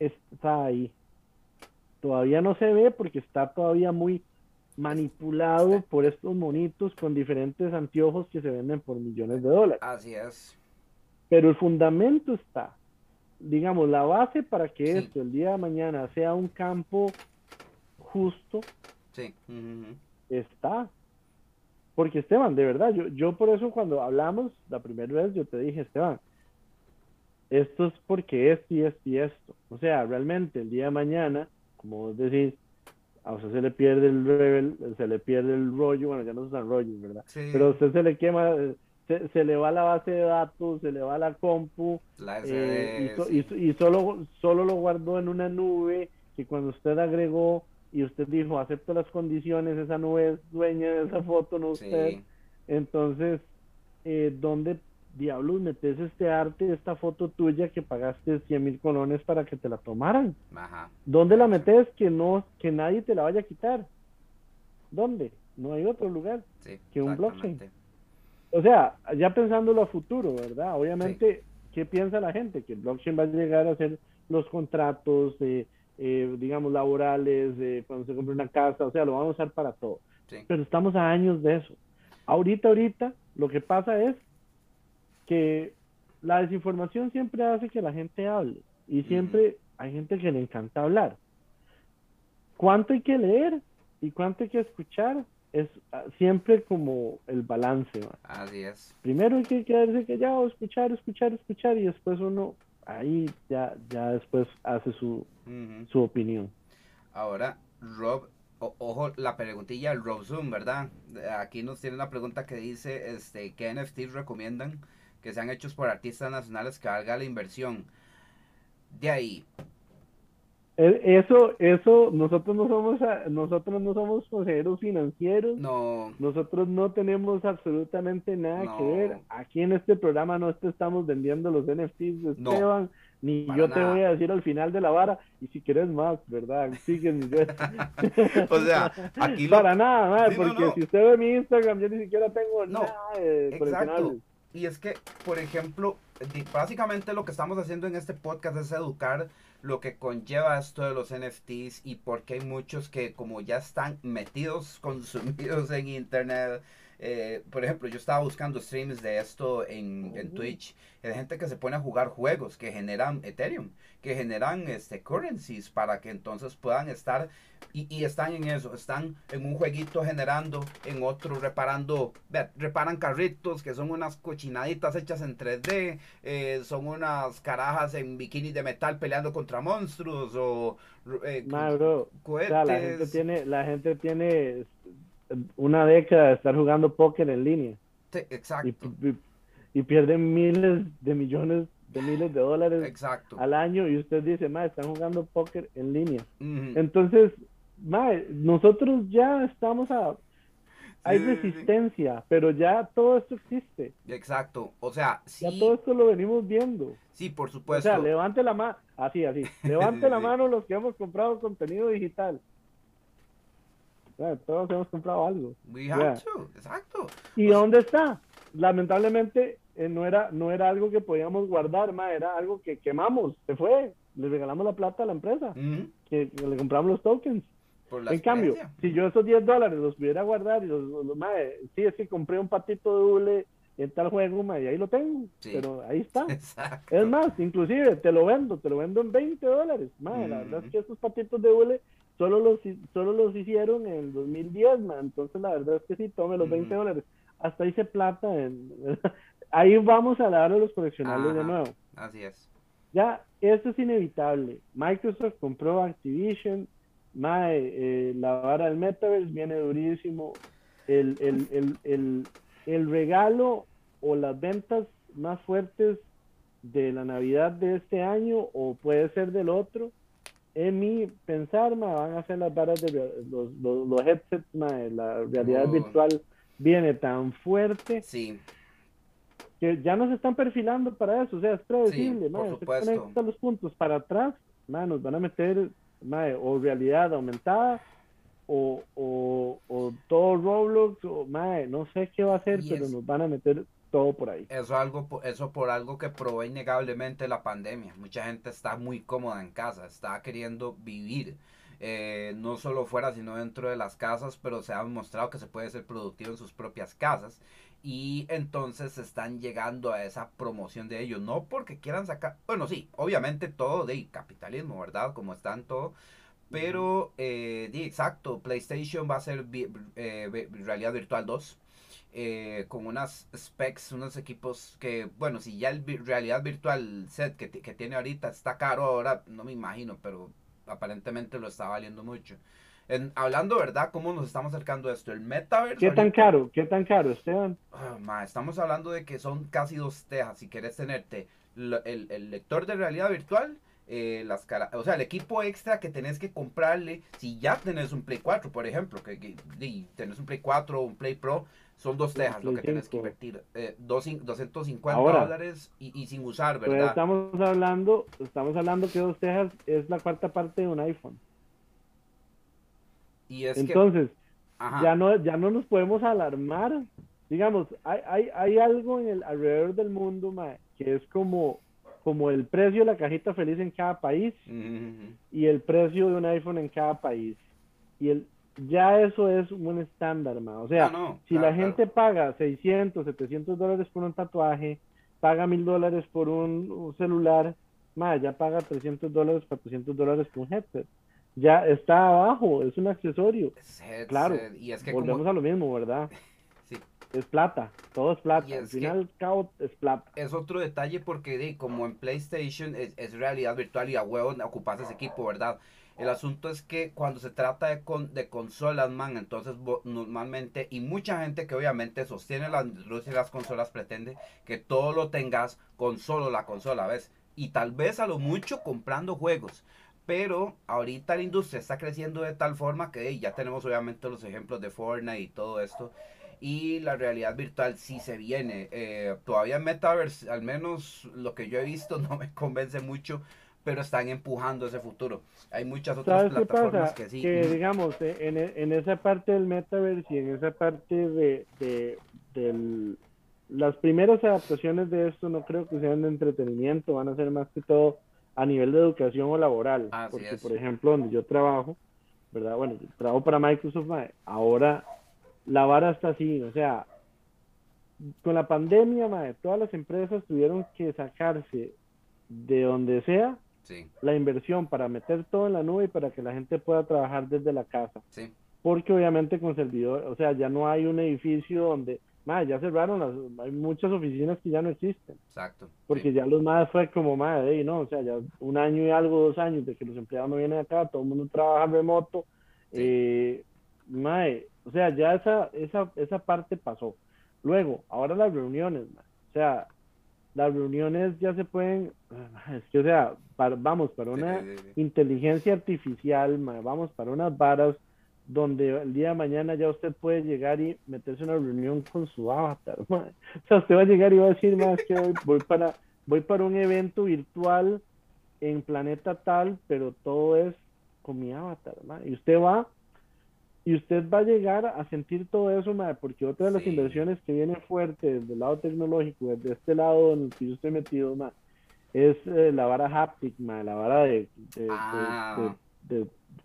está ahí. Todavía no se ve porque está todavía muy manipulado por estos monitos con diferentes anteojos que se venden por millones de dólares. Así es. Pero el fundamento está, digamos, la base para que esto el día de mañana sea un campo justo, sí. está. Porque Esteban, de verdad, yo, yo por eso cuando hablamos la primera vez, yo te dije, Esteban, esto es porque esto y esto y esto. O sea, realmente el día de mañana, como vos decís, a usted se le pierde el rebel, se le pierde el rollo, bueno, ya no se usan rollos, ¿verdad? Pero a usted se le quema, se, le va la base de datos, se le va la compu, eh, y, solo, solo lo guardó en una nube que cuando usted agregó y usted dijo, acepto las condiciones, esa nube es dueña de esa foto, no usted. Entonces, eh, dónde diablos metes este arte, esta foto tuya que pagaste 100 mil colones para que te la tomaran. Ajá. ¿Dónde la metes que no, que nadie te la vaya a quitar? ¿Dónde? No hay otro lugar que un blockchain. O sea, ya pensándolo a futuro, ¿verdad? Obviamente, ¿qué piensa la gente? Que el blockchain va a llegar a ser los contratos, de, eh, digamos, laborales, de cuando se compra una casa, o sea, lo vamos a usar para todo. Pero estamos a años de eso. Ahorita, ahorita, lo que pasa es que la desinformación siempre hace que la gente hable y siempre hay gente que le encanta hablar. ¿Cuánto hay que leer y cuánto hay que escuchar? Es ah, siempre como el balance. Así es. Primero hay que quedarse callado, escuchar, escuchar, escuchar y después uno ahí ya, ya después hace su, su opinión. Ahora, Rob, ojo, la preguntilla Rob Zoom, ¿verdad? Aquí nos tiene una pregunta que dice, este, ¿qué NFTs recomiendan que sean hechos por artistas nacionales que valga la inversión? De ahí, e, eso, eso, nosotros no somos, nosotros no somos consejeros financieros. No. Nosotros no tenemos absolutamente nada que ver. Aquí en este programa no te estamos vendiendo los NFTs de Esteban, ni yo te voy a decir al final de la vara, y si quieres más, ¿verdad? Sígueme. *laughs* o sea, aquí Para nada, porque si usted ve mi Instagram, yo ni siquiera tengo nada exacto. Y es que, por ejemplo, básicamente lo que estamos haciendo en este podcast es educar lo que conlleva esto de los NFTs y porque hay muchos que como ya están metidos, *laughs* consumidos en internet. Eh, por ejemplo, yo estaba buscando streams de esto en, en Twitch. Hay gente que se pone a jugar juegos que generan Ethereum, que generan este, currencies para que entonces puedan estar y, están en eso, están en un jueguito generando, en otro reparando, reparan carritos que son unas cochinaditas hechas en 3D, eh, son unas carajas en bikini de metal peleando contra monstruos o eh, cohetes. la gente tiene, la gente tiene una década de estar jugando póker en línea. exacto. Y, pierden miles de millones de miles de dólares exacto. al año y usted dice, ma, están jugando póker en línea. Entonces, nosotros ya estamos a... Hay resistencia, pero ya todo esto existe. Exacto, o sea, sí. Ya todo esto lo venimos viendo. Sí, por supuesto. O sea, levante la mano, así, así, *laughs* levante la mano los que hemos comprado contenido digital. Todos hemos comprado algo. We have to, exacto. ¿Y dónde está? Lamentablemente eh, no era no era algo que podíamos guardar, ma, era algo que quemamos, se fue, le regalamos la plata a la empresa, que le compramos los tokens en cambio, si yo esos 10 dólares los pudiera guardar y los, los, sí, es que compré un patito doble en tal juego, y ahí lo tengo, pero ahí está. *laughs* Es más, inclusive te lo vendo, te lo vendo en 20 dólares, madre, la verdad es que esos patitos de doble solo los, solo los hicieron en el 2010, man. entonces la verdad es que sí, tome los 20 dólares, hasta hice plata, en, *laughs* ahí vamos a dar a los coleccionables de nuevo. Así es. Ya, esto es inevitable. Microsoft compró Activision, Mae, eh, la vara del Metaverse viene durísimo. El, el, el, el, regalo o las ventas más fuertes de la Navidad de este año o puede ser del otro. En mi pensar, van a ser las varas de los, los, headsets, la realidad oh. virtual viene tan fuerte. Sí. Que ya nos están perfilando para eso, o sea, es predecible, sí, los puntos para atrás, nos van a meter o realidad aumentada o, o, todo Roblox o no sé qué va a hacer, pero nos van a meter todo por ahí. Eso algo eso por algo que probó innegablemente la pandemia. Mucha gente está muy cómoda en casa, está queriendo vivir. Eh, no solo fuera, sino dentro de las casas, pero se ha demostrado que se puede ser productivo en sus propias casas y entonces están llegando a esa promoción de ellos, no porque quieran sacar, bueno, sí, obviamente todo de capitalismo, ¿verdad? Como están todo, pero, eh, exacto, PlayStation va a ser eh, realidad virtual 2. Eh, con unas specs, unos equipos que, bueno, si ya el realidad virtual set que, que tiene ahorita está caro ahora, no me imagino, pero aparentemente lo está valiendo mucho hablando, ¿verdad? ¿Cómo nos estamos acercando a esto? El metaverse. ¿Qué tan caro? ¿Qué tan caro, Esteban? Ah, estamos hablando de que son casi dos tejas. Si quieres tenerte el, lector de realidad virtual, eh, las cara o sea, el equipo extra que tenés que comprarle, si ya tenés un Play 4, por ejemplo, que, que tenés un Play 4 o un Play Pro, son dos tejas lo que tienes que invertir, eh, dos, 250 dólares y, sin usar, ¿verdad? estamos hablando, estamos hablando que dos tejas es la cuarta parte de un iPhone. Y es Entonces, ya no, ya no nos podemos alarmar. Digamos, hay, hay, hay algo en el alrededor del mundo, que es como como el precio de la cajita feliz en cada país y el precio de un iPhone en cada país. Y el, ya eso es un estándar, ma. O sea, ah, si la gente paga 600, 700 dólares por un tatuaje, paga 1000 dólares por un, celular, ma, ya paga 300 dólares, 400 dólares por un headset. Ya está abajo, es un accesorio. claro, y es que volvemos a lo mismo, ¿verdad? *laughs* es plata, todo es plata. Al final, cabo es plata. Es otro detalle porque como en PlayStation es, realidad virtual y a huevo ocupas ese equipo, ¿verdad? El asunto es que cuando se trata de, con, de consolas, man, entonces normalmente, y mucha gente que obviamente sostiene la industria de las consolas pretende que todo lo tengas con solo la consola, ¿ves? Y tal vez a lo mucho comprando juegos. Pero ahorita la industria está creciendo de tal forma que ya tenemos obviamente los ejemplos de Fortnite y todo esto y la realidad virtual sí se viene. Eh, todavía Metaverse, al menos lo que yo he visto, *laughs* no me convence mucho, pero están empujando ese futuro. Hay muchas otras plataformas que sí. Que digamos, eh, en, en, esa parte del Metaverse y en esa parte de, de, las primeras adaptaciones de esto no creo que sean de entretenimiento, van a ser más que todo a nivel de educación o laboral. porque, por ejemplo, donde yo trabajo, ¿verdad? Bueno, yo trabajo para Microsoft, ahora la vara está así, o sea, con la pandemia, madre, todas las empresas tuvieron que sacarse de donde sea la inversión para meter todo en la nube y para que la gente pueda trabajar desde la casa. Porque obviamente con servidor, o sea, ya no hay un edificio donde, madre, ya cerraron, las, hay muchas oficinas que ya no existen. Exacto. Porque ya los más fue como, madre, no, o sea, ya un año y algo, dos años de que los empleados no vienen acá, todo el mundo trabaja remoto. Eh, madre, o sea, ya esa, esa, esa parte pasó. Luego, ahora las reuniones, o sea, las reuniones ya se pueden, es que, o sea, vamos para una inteligencia artificial, vamos para unas varas donde el día de mañana ya usted puede llegar y meterse en una reunión con su avatar. O sea, usted va a llegar y va a decir, más que voy, para, voy para un evento virtual en planeta tal, pero todo es con mi avatar. Y usted va y usted va a llegar a sentir todo eso, madre, porque otra de las inversiones que viene fuerte desde el lado tecnológico, desde este lado en el que yo estoy metido, madre, es eh, la vara haptic, madre, la vara de, de, ah.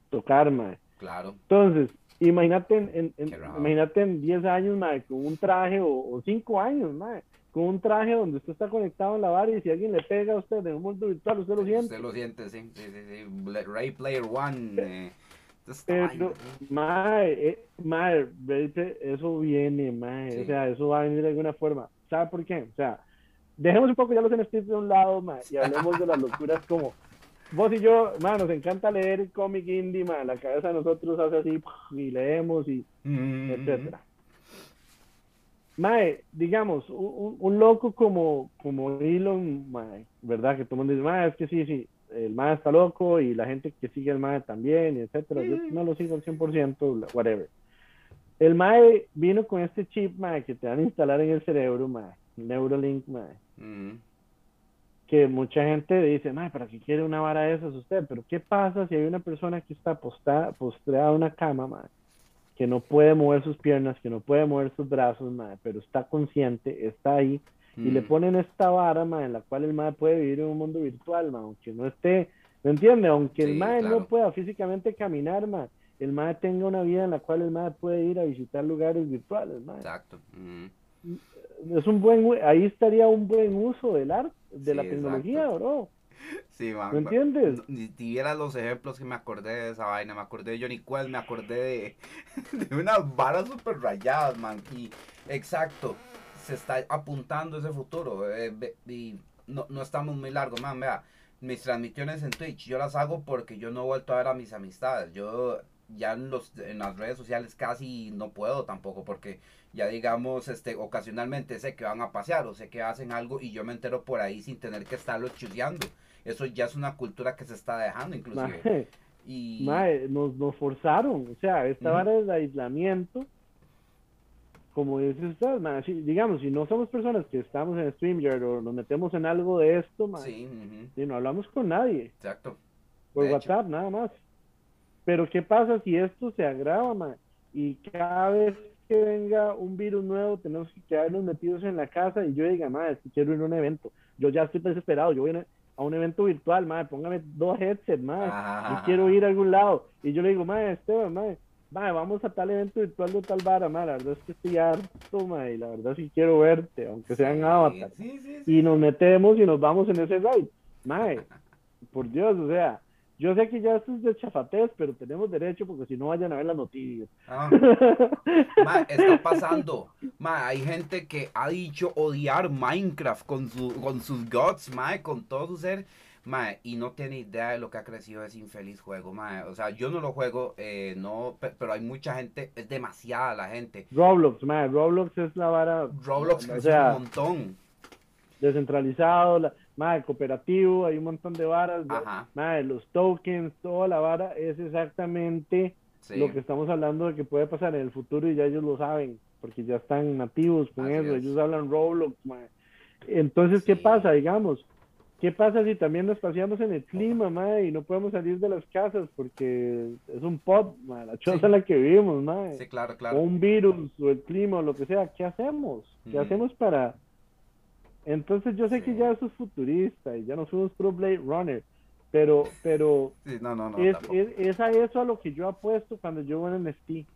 tocar, madre. Claro. Entonces, imagínate en, imagínate en 10 años, madre, con un traje, o, 5 años, madre, con un traje donde usted está conectado en la vara y si alguien le pega a usted en un mundo virtual, usted lo siente. Usted lo siente, sí, sí, sí, Ray Player One. Eh pero, mae, eh, eso viene, mae, o sea, eso va a venir de alguna forma. ¿Sabe por qué? O sea, dejemos un poco ya los NFTs de un lado, mae, y hablemos de las locuras como vos y yo, mae, nos encanta leer cómic indie, mae, la cabeza de nosotros hace así, y leemos, y mm-hmm. etcétera. Mae, digamos, un, un, loco como, como Elon, mae, ¿verdad? Que todo el mundo dice, mae, es que sí, sí, el MAE está loco y la gente que sigue el MAE también, etcétera. Yo no lo sigo al 100%, whatever. El MAE vino con este chip, MAE, que te van a instalar en el cerebro, MAE, Neuralink, MAE. Mm. Que mucha gente dice, MAE, ¿para qué quiere una vara de esas usted? Pero ¿qué pasa si hay una persona que está postrada, postrada en una cama, MAE? Que no puede mover sus piernas, que no puede mover sus brazos, MAE, pero está consciente, está ahí y le mm. ponen esta vara, en la cual el mae puede vivir en un mundo virtual, aunque no esté, ¿me entiende? Aunque el mae no pueda físicamente caminar, ma, el mae tenga una vida en la cual el mae puede ir a visitar lugares virtuales, Exacto. Mm. Es un buen, ahí estaría un buen uso del arte, de la tecnología, bro. Sí, man, ¿Me entiendes? Si vieras los ejemplos que me acordé de esa vaina, me acordé de Johnny Quell, me acordé de, *laughs* de unas varas super rayadas, man. Y exacto, se está apuntando ese futuro eh, y no, no, estamos muy largos, man, vea, mis transmisiones en Twitch yo las hago porque yo no he vuelto a ver a mis amistades, yo ya en, los, en las redes sociales casi no puedo tampoco porque ya digamos, este, ocasionalmente sé que van a pasear o sé que hacen algo y yo me entero por ahí sin tener que estarlo chuseando. eso ya es una cultura que se está dejando inclusive. Y nos, nos forzaron, o sea, esta vara del aislamiento, como dice usted, mae, si- digamos, si no somos personas que estamos en StreamYard o nos metemos en algo de esto, mae, sí, y no hablamos con nadie, exacto. por De hecho. WhatsApp, nada más. Pero ¿qué pasa si esto se agrava, mae? Y cada vez que venga un virus nuevo, tenemos que quedarnos metidos en la casa y yo diga, madre, si quiero ir a un evento. Yo ya estoy desesperado, yo voy a a un evento virtual, madre, póngame dos headsets, madre, Ajá, y quiero ir a algún lado. Y yo le digo, madre, Esteban, madre, madre, vamos a tal evento virtual de tal vara, madre, la verdad es que estoy harto, madre, y la verdad sí quiero verte, aunque sea en Sí, Avatar. sí, sí, sí. Y nos metemos y nos vamos en ese ride. Madre, *laughs* por Dios, o sea, yo sé que ya esto es de chafatez, pero tenemos derecho porque si no vayan a ver las noticias. Ah. *laughs* Ma, está pasando. Ma, hay gente que ha dicho odiar Minecraft con, su, con sus gods, ma, con todo su ser. Ma, y no tiene idea de lo que ha crecido ese infeliz juego, ma. O sea, yo no lo juego, eh, no, pe- pero hay mucha gente, es demasiada la gente. Roblox, madre, Roblox es la vara, Roblox o creció sea, un montón. descentralizado, la, madre, cooperativo, hay un montón de varas, Ajá, madre, los tokens, toda la vara es exactamente sí. lo que estamos hablando de que puede pasar en el futuro y ya ellos lo saben, porque ya están nativos con Así eso, es. ellos hablan Roblox, mae. Entonces, ¿qué pasa, digamos? ¿Qué pasa si también nos paseamos en el clima, mae, y no podemos salir de las casas porque es un pod, mae, la choza Sí. en la que vivimos, mae? Sí, claro, O claro. un virus, o el clima, o lo que sea, ¿qué hacemos? ¿Qué Ujú. hacemos para...? Entonces yo sé que Sí. ya eso es futurista y ya no somos pro Blade Runner, pero, pero Sí, no, no, no. es, es, es a eso a lo que yo apuesto cuando yo voy en NFT.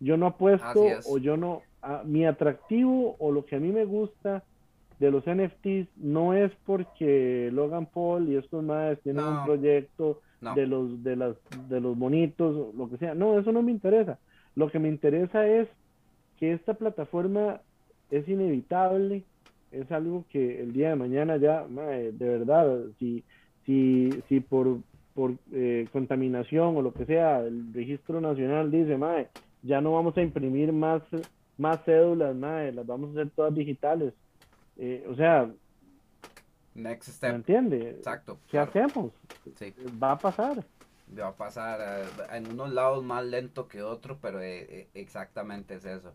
Yo no apuesto o yo no, a- mi atractivo o lo que a mí me gusta de los NFTs no es porque Logan Paul y estos madres tienen No. un proyecto No. de los de las de los bonitos o lo que sea. No, eso no me interesa. Lo que me interesa es que esta plataforma es inevitable, es algo que el día de mañana ya, mae, de verdad, si si si por por eh, contaminación o lo que sea, el registro nacional dice, mae, ya no vamos a imprimir más más cédulas, mae, las vamos a hacer todas digitales. Eh, o sea, Next ¿me step. entiende? Exacto. ¿Qué claro. hacemos? Sí. Va a pasar. va a pasar eh, en unos lados más lento que otros, pero eh, exactamente es eso.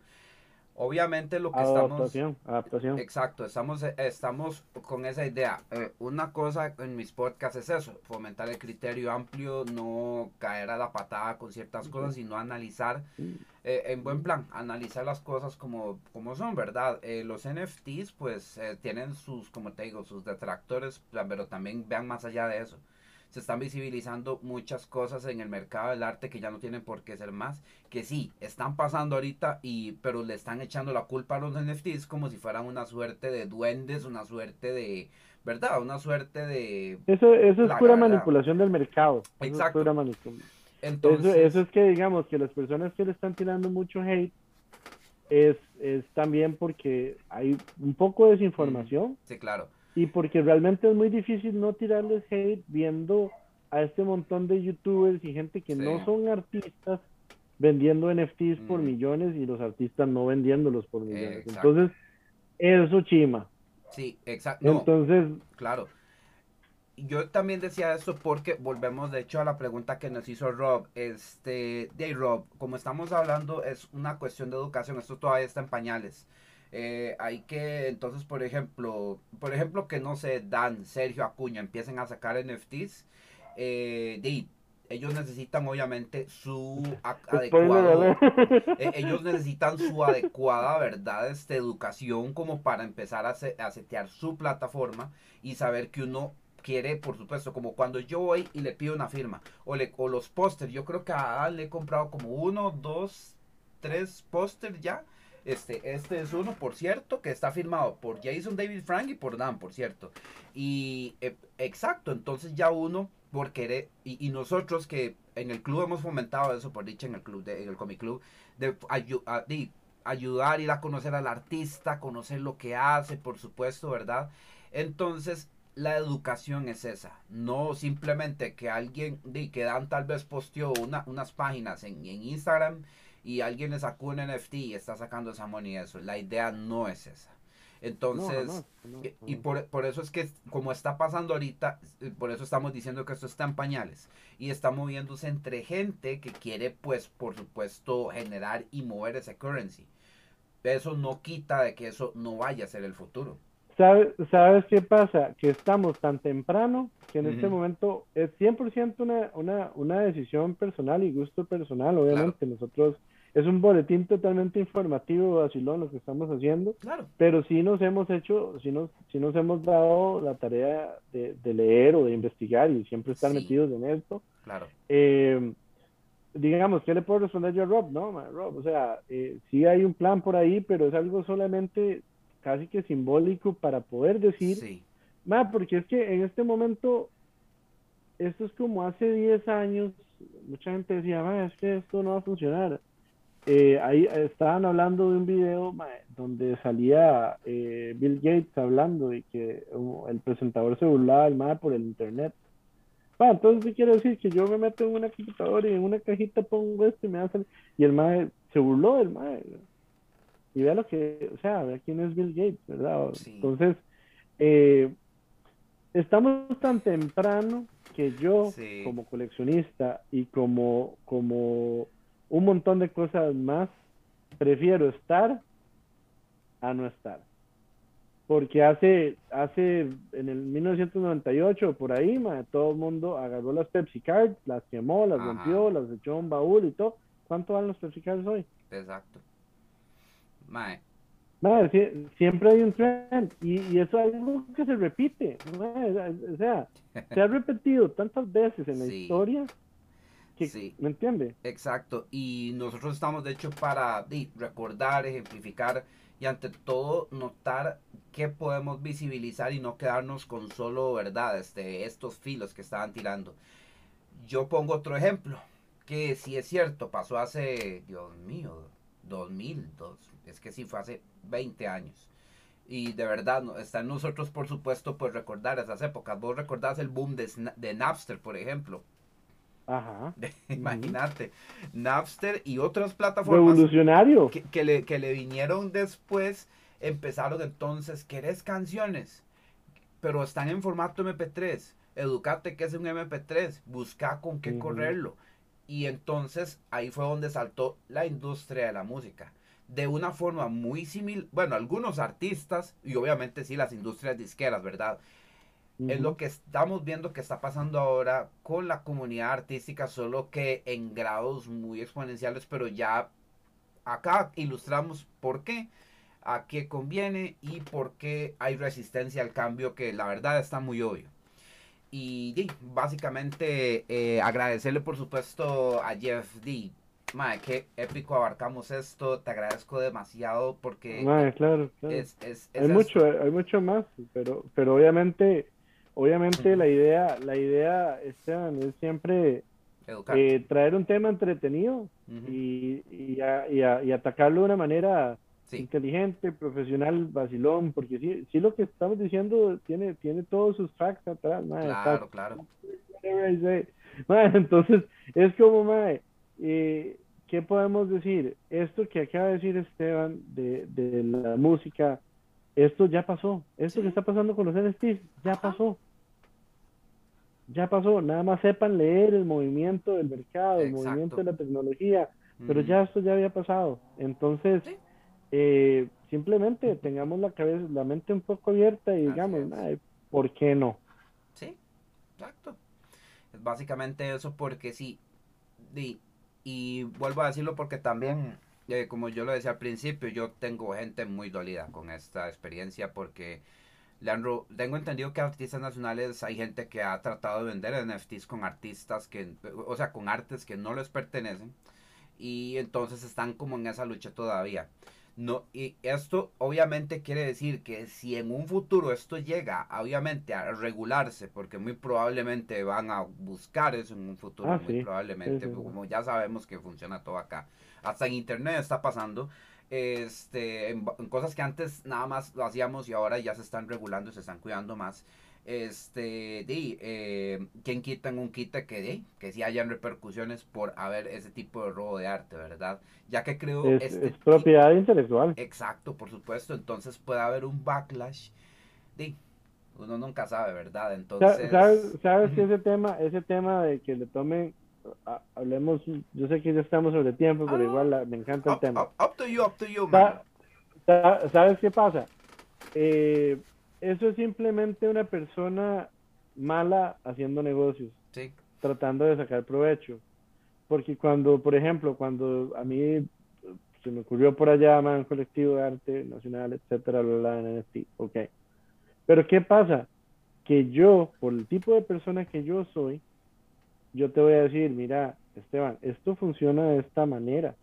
Obviamente lo que estamos... Adaptación, adaptación. Exacto, estamos, estamos con esa idea. Eh, una cosa en mis podcasts es eso, fomentar el criterio amplio, no caer a la patada con ciertas cosas, sino analizar eh, en buen plan, analizar las cosas como, como son, ¿verdad? Eh, los NFTs pues eh, tienen sus, como te digo, sus detractores, pero también vean más allá de eso. Se están visibilizando muchas cosas en el mercado del arte que ya no tienen por qué ser más, que sí, están pasando ahorita, y, pero le están echando la culpa a los NFTs como si fueran una suerte de duendes, una suerte de, ¿verdad? Una suerte de... Eso, eso es pura manipulación del mercado. Eso es Exacto. pura manipu- Entonces, Eso, eso es que, digamos, que las personas que le están tirando mucho hate es, es también porque hay un poco de desinformación sí, claro. y porque realmente es muy difícil no tirarles hate viendo a este montón de youtubers y gente que Sí. no son artistas vendiendo NFTs por Mm. millones y los artistas no vendiéndolos por millones. Exacto. Entonces, eso chima. Sí, exacto. No, Entonces, Claro. Yo también decía esto porque volvemos de hecho a la pregunta que nos hizo Rob. Este, de Rob, como estamos hablando es una cuestión de educación, esto todavía está en pañales. Eh, hay que, entonces, por ejemplo, por ejemplo que no sé, Dan, Sergio Acuña empiecen a sacar NFTs, eh, de ellos necesitan obviamente su *laughs* adecuado, eh, ellos necesitan su adecuada, ¿verdad? Este, educación como para empezar a, se- a setear su plataforma y saber que uno quiere, por supuesto, como cuando yo voy y le pido una firma o, le, o los pósters. Yo creo que a le he comprado como uno, dos, tres pósters ya. Este, este es uno, por cierto, que está firmado por Jason David Frank y por Dan, por cierto. Y eh, exacto, entonces ya uno, por querer, y, nosotros que en el club hemos fomentado eso, por dicha en el club, de, el Comic Club, de, ayu- a- de ayudar, ir a conocer al artista, conocer lo que hace, por supuesto, ¿verdad? Entonces, la educación es esa, no simplemente que alguien, de, que Dan tal vez posteó una, unas páginas en, en Instagram y alguien le sacó un NFT y está sacando esa money y eso. La idea no es esa. Entonces, y, por, por, eso es que como está pasando ahorita, eh, por eso estamos diciendo que esto está en pañales y está moviéndose entre gente que quiere, pues, por supuesto, generar y mover ese currency. Eso no quita de que eso no vaya a ser el futuro. ¿Sabes, ¿Sabes qué pasa? Que estamos tan temprano que en este momento es 100% una, una, una decisión personal y gusto personal. Obviamente nosotros es un boletín totalmente informativo, vacilón, lo que estamos haciendo. Claro. Pero sí nos hemos hecho, sí nos, sí nos hemos dado la tarea de, de leer o de investigar y siempre estar metidos en esto. Claro. Eh, digamos, ¿qué le puedo responder yo a Rob? No, Rob, o sea, eh, sí hay un plan por ahí, pero es algo solamente casi que simbólico para poder decir, sí. porque es que en este momento, esto es como hace 10 años, mucha gente decía, es que esto no va a funcionar eh, ahí estaban hablando de un video donde salía eh, Bill Gates hablando y que el presentador se burlaba del MAE por el internet. entonces, ¿qué quiere decir? Que yo me meto en una computadora y en una cajita pongo esto y me hacen. Y el MAE se burló del MAE. Y vea lo que, o sea, vea quién es Bill Gates, ¿verdad? Entonces, eh, estamos tan temprano que yo, como coleccionista y como, como un montón de cosas más, prefiero estar a no estar. Porque hace, hace en el 1998, por ahí, todo el mundo agarró las Pepsi Cards, las quemó, las rompió, las echó en un baúl y todo. ¿Cuánto van los Pepsi Cards hoy? Exacto. Mae. siempre hay un trend y, y, eso es algo que se repite. O sea, se ha repetido tantas veces en la historia sí. ¿Me entiende? Exacto. Y nosotros estamos, de hecho, para recordar, ejemplificar y ante todo notar qué podemos visibilizar y no quedarnos con solo verdades de estos filos que estaban tirando. Yo pongo otro ejemplo, que si es cierto, pasó hace, Dios mío, 2000, es que sí fue hace 20 años. Y de verdad, está en nosotros, por supuesto, pues recordar esas épocas. Vos recordás el boom de, de Napster, por ejemplo Ajá. *laughs* Imagínate, Napster y otras plataformas Revolucionario. Que, le, que le vinieron después, empezaron entonces, ¿querés canciones? Pero están en formato MP3. Educate que es un MP3, busca con qué correrlo. Y entonces ahí fue donde saltó la industria de la música. De una forma muy similar, bueno, algunos artistas y obviamente sí las industrias disqueras, ¿verdad? Es lo que estamos viendo que está pasando ahora con la comunidad artística, solo que en grados muy exponenciales, pero ya acá ilustramos por qué, a qué conviene y por qué hay resistencia al cambio, que la verdad está muy obvio. Y básicamente eh, agradecerle por supuesto a Jeff D. Madre, qué épico abarcamos esto. Te agradezco demasiado porque claro, hay mucho, hay mucho más, pero, pero obviamente Obviamente la idea, la idea Esteban, es siempre eh, traer un tema entretenido y, y, y, atacarlo de una manera inteligente, profesional, vacilón, porque sí, sí lo que estamos diciendo tiene, tiene todos sus facts atrás. claro, claro. *laughs* entonces, es como, madre, eh, ¿qué podemos decir? Esto que acaba de decir Esteban de, de la música, esto ya pasó. Esto que está pasando con los NFTs ya pasó. Ya pasó. Nada más sepan leer el movimiento del mercado, el movimiento de la tecnología. Pero ya esto ya había pasado. Entonces, eh, simplemente tengamos la cabeza, la mente un poco abierta y digamos, ¿por qué no? Sí, exacto. Es básicamente eso porque sí. Y, y vuelvo a decirlo porque también eh, como yo lo decía al principio, yo tengo gente muy dolida con esta experiencia porque Leandro, tengo entendido que artistas nacionales hay gente que ha tratado de vender NFTs con artistas que, o sea, con artes que no les pertenecen y entonces están como en esa lucha todavía. No, y esto obviamente quiere decir que si en un futuro esto llega, obviamente, a regularse, porque muy probablemente van a buscar eso en un futuro, ah, muy probablemente, como ya sabemos que funciona todo acá. Hasta en internet está pasando, este, en, cosas que antes nada más lo hacíamos y ahora ya se están regulando y se están cuidando más. Este, di, eh, ¿quién quita en un quita que, di, que si hayan repercusiones por haber ese tipo de robo de arte, ¿verdad? Ya que creo... Es, este es propiedad intelectual. Exacto, por supuesto, entonces puede haber un backlash, di, uno nunca sabe, ¿verdad? Entonces... ¿Sabes, sabes que ese tema, ese tema de que le tomen, hablemos, yo sé que ya estamos sobre tiempo, pero Ah, igual la- me encanta el Up, tema. up- up to you, up to you, man. Sa- sa- ¿Sabes qué pasa? Eh, eso es simplemente una persona mala haciendo negocios, Sí, tratando de sacar provecho. Porque cuando, por ejemplo, cuando a mí eh, se me ocurrió por allá, man, colectivo de arte nacional, etcétera, bla, bla, en NFT, ok. Pero ¿qué pasa? Que yo, por el tipo de persona que yo soy, yo te voy a decir, mira, Esteban, esto funciona de esta manera.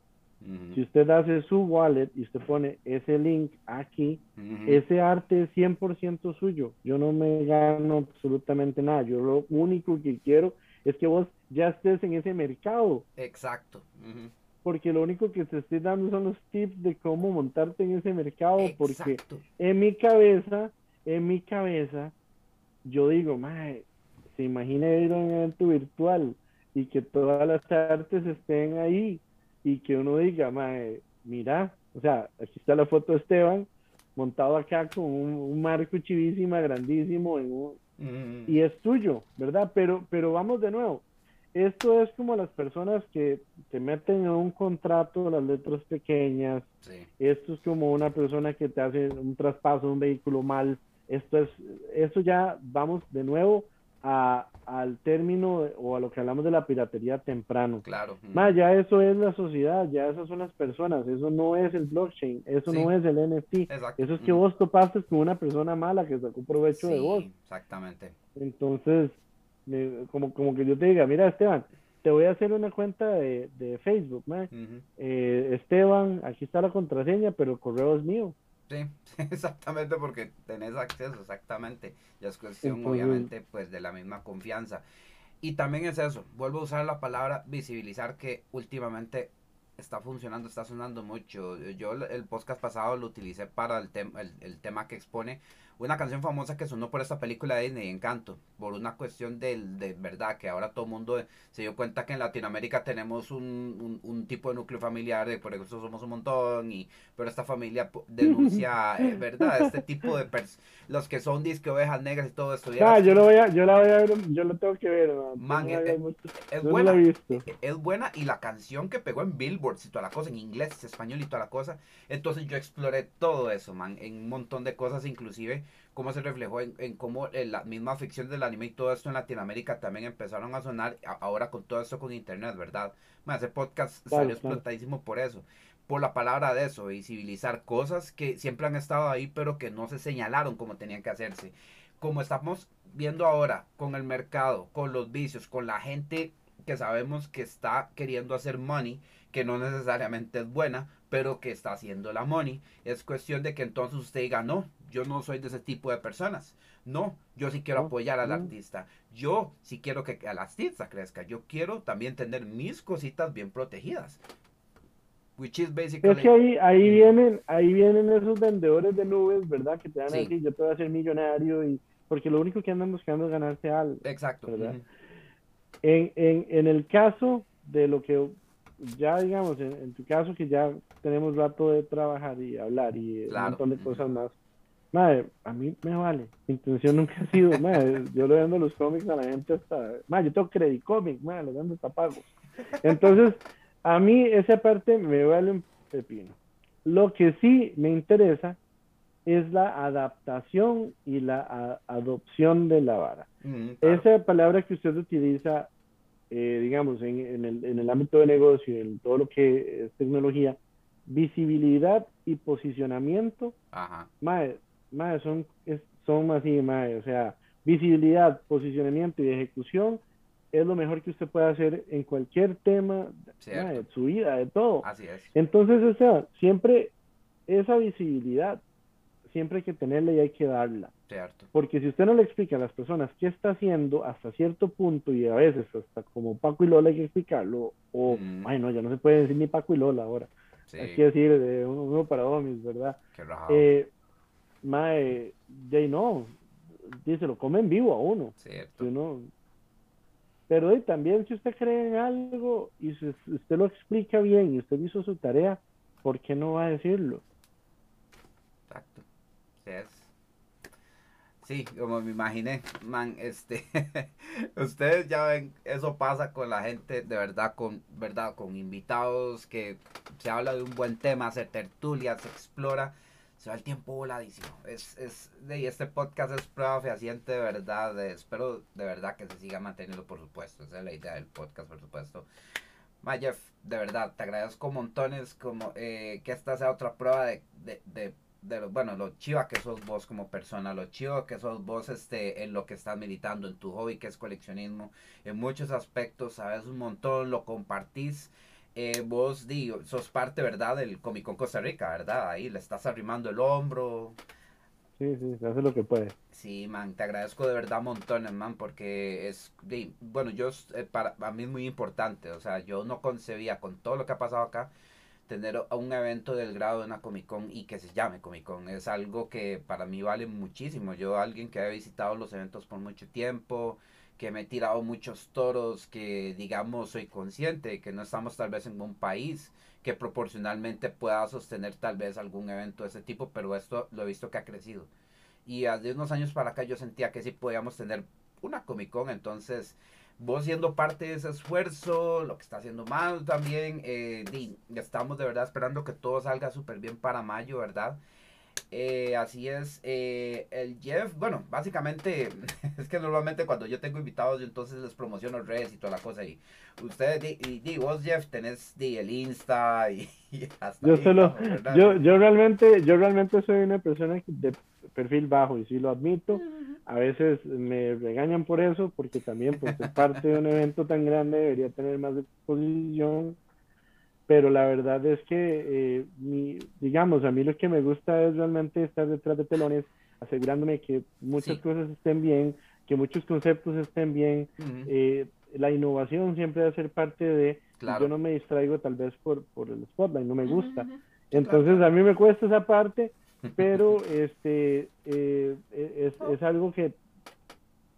Si usted hace su wallet y usted pone ese link aquí, ese arte es 100% suyo. Yo no me gano absolutamente nada. Yo lo único que quiero es que vos ya estés en ese mercado, Exacto. porque lo único que te estoy dando son los tips de cómo montarte en ese mercado, porque Exacto. en mi cabeza, en mi cabeza, yo digo, mae, se imagina ir a un evento virtual y que todas las artes estén ahí y que uno diga, mae, mira, o sea, aquí está la foto de Esteban montado acá con un, un marco chivísima, grandísimo, en un- Ujú. y es tuyo, ¿verdad? Pero, pero vamos de nuevo. Esto es como las personas que te meten en un contrato las letras pequeñas, Sí. esto es como una persona que te hace un traspaso de un vehículo mal. Esto es, eso ya vamos de nuevo a, al término o a lo que hablamos de la piratería temprano. Claro. Más, ya eso es la sociedad, ya esas son las personas, eso no es el blockchain, eso Sí. no es el NFT, Exacto. eso es que ujú. vos topaste con una persona mala que sacó provecho de vos. Exactamente. Entonces, me- como, como que yo te diga, mira Esteban, te voy a hacer una cuenta de, de Facebook. Eh, Esteban, aquí está la contraseña, pero el correo es mío. Sí, *laughs* exactamente porque tenés acceso, exactamente. Ya es cuestión, obviamente, pues de la misma confianza. Y también es eso, vuelvo a usar la palabra visibilizar que últimamente está funcionando, está sonando mucho. Yo el- podcast pasado lo utilicé para el, tem- el, el tema que expone una canción famosa que sonó por esta película de Disney, Encanto, por una cuestión del, de verdad, que ahora todo el mundo se dio cuenta que en Latinoamérica tenemos un, un, un tipo de núcleo familiar, de por eso somos un montón, y pero esta familia *laughs* denuncia, eh, ¿verdad? Este tipo de pers los que son disque ovejas negras y todo esto. Ah, yo lo voy a, yo la voy a ver, yo lo tengo que ver, man. Eh, eh, es no buena. la he visto. e- Es buena y la canción que pegó en Billboard y toda la cosa, en inglés, español y toda la cosa. Entonces yo exploré todo eso, man, en un montón de cosas, inclusive cómo se reflejó en, en cómo eh, la misma ficción del anime y todo esto en Latinoamérica también empezaron a sonar a- ahora con todo esto con internet, ¿verdad? Man, ese podcast Claro, salió claro. explotadísimo por eso. Por la palabra de eso, visibilizar cosas que siempre han estado ahí, pero que no se señalaron como tenían que hacerse. Como estamos viendo ahora con el mercado, con los vicios, con la gente que sabemos que está queriendo hacer money, que no necesariamente es buena, pero que está haciendo la money. Es cuestión de que entonces usted diga, no, yo no soy de ese tipo de personas. No, yo sí quiero apoyar al artista. Yo sí quiero que el artista crezca. Yo quiero también tener mis cositas bien protegidas. Which is basically... Es que ahí, ahí Mm. vienen, ahí vienen esos vendedores de nubes, ¿verdad? Que te van a Sí. decir, yo te voy a hacer millonario y porque lo único que andan buscando es ganarse algo. Exacto. ¿verdad? En, en, en el caso de lo que ya digamos, en, en tu caso que ya tenemos rato de trabajar y hablar y Claro. un montón de cosas más, madre, a mí me vale. Mi intención nunca ha sido, madre, yo le vendo los cómics a la gente hasta, madre, yo tengo credit comic, madre, los vendo hasta pagos. Entonces, a mí esa parte me vale un pepino. Lo que sí me interesa es la adaptación y la adopción de la vara. Claro. Esa palabra que usted utiliza, eh, digamos, en, en el, en el ámbito de negocio, en todo lo que es tecnología, visibilidad y posicionamiento, Ajá. mae, mae, son, es- son así, o sea, visibilidad, posicionamiento y ejecución es lo mejor que usted puede hacer en cualquier tema de su vida, de todo. Así es. Entonces, o sea, siempre esa visibilidad, siempre hay que tenerla y hay que darla. Cierto. Porque si usted no le explica a las personas qué está haciendo hasta cierto punto y a veces hasta como Paco y Lola hay que explicarlo, o, Mm. ay no, ya no se puede decir ni Paco y Lola ahora, Sí. hay que decir de uno, uno para domis, ¿verdad? Qué. Eh, mae, ahí no, dice, lo come en vivo a uno. Cierto. Uno, pero y también si usted cree en algo y si usted lo explica bien y usted hizo su tarea, ¿por qué no va a decirlo? Exacto. Sí, como me imaginé, man, este, *laughs* ustedes ya ven, eso pasa con la gente, de verdad, con, verdad, con invitados que se habla de un buen tema, se tertulia, se explora, se va el tiempo voladísimo. Es, es, de, este podcast es prueba fehaciente, de verdad, espero de verdad que se siga manteniendo, por supuesto, esa es la idea del podcast, por supuesto. Jeff, de verdad, te agradezco montones, como eh, que esta sea otra prueba de, de de bueno, lo chiva que sos vos como persona, lo chiva que sos vos este, en lo que estás meditando, en tu hobby que es coleccionismo, en muchos aspectos, sabes un montón, lo compartís. Eh, vos digo, sos parte, ¿verdad? Del Comic Con Costa Rica, ¿verdad? Ahí le estás arrimando el hombro. Sí, sí, se hace lo que puede. Sí, man, te agradezco de verdad montones, man, porque es, bueno, yo, eh, para, a mí es muy importante, o sea, yo no concebía con todo lo que ha pasado acá, tener un evento del grado de una Comic Con y que se llame Comic Con. Es algo que para mí vale muchísimo. Yo, alguien que ha visitado los eventos por mucho tiempo, que me he tirado muchos toros, que digamos soy consciente de que no estamos tal vez en un país que proporcionalmente pueda sostener tal vez algún evento de ese tipo, pero esto lo he visto que ha crecido. Y hace unos años para acá yo sentía que sí podíamos tener una Comic Con, entonces vos siendo parte de ese esfuerzo, lo que está haciendo mal también, eh, estamos de verdad esperando que todo salga súper bien para mayo, ¿verdad? Eh, así es, eh, el Jeff, bueno, básicamente *laughs* es que normalmente cuando yo tengo invitados yo entonces les promociono redes y toda la cosa y ustedes, y, vos Jeff tenés el Insta y, *laughs* hasta yo solo, yo, yo realmente, yo realmente soy una persona de perfil bajo y si lo admito, a veces me regañan por eso porque también pues ser parte de un evento tan grande debería tener más exposición. Pero la verdad es que, eh, mi, digamos, a mí lo que me gusta es realmente estar detrás de telones, asegurándome que muchas cosas estén bien, que muchos conceptos estén bien. Eh, la innovación siempre debe ser parte de, yo no me distraigo tal vez por, por el spotlight, no me gusta. Entonces a mí me cuesta esa parte, pero *laughs* este eh, es, es algo que,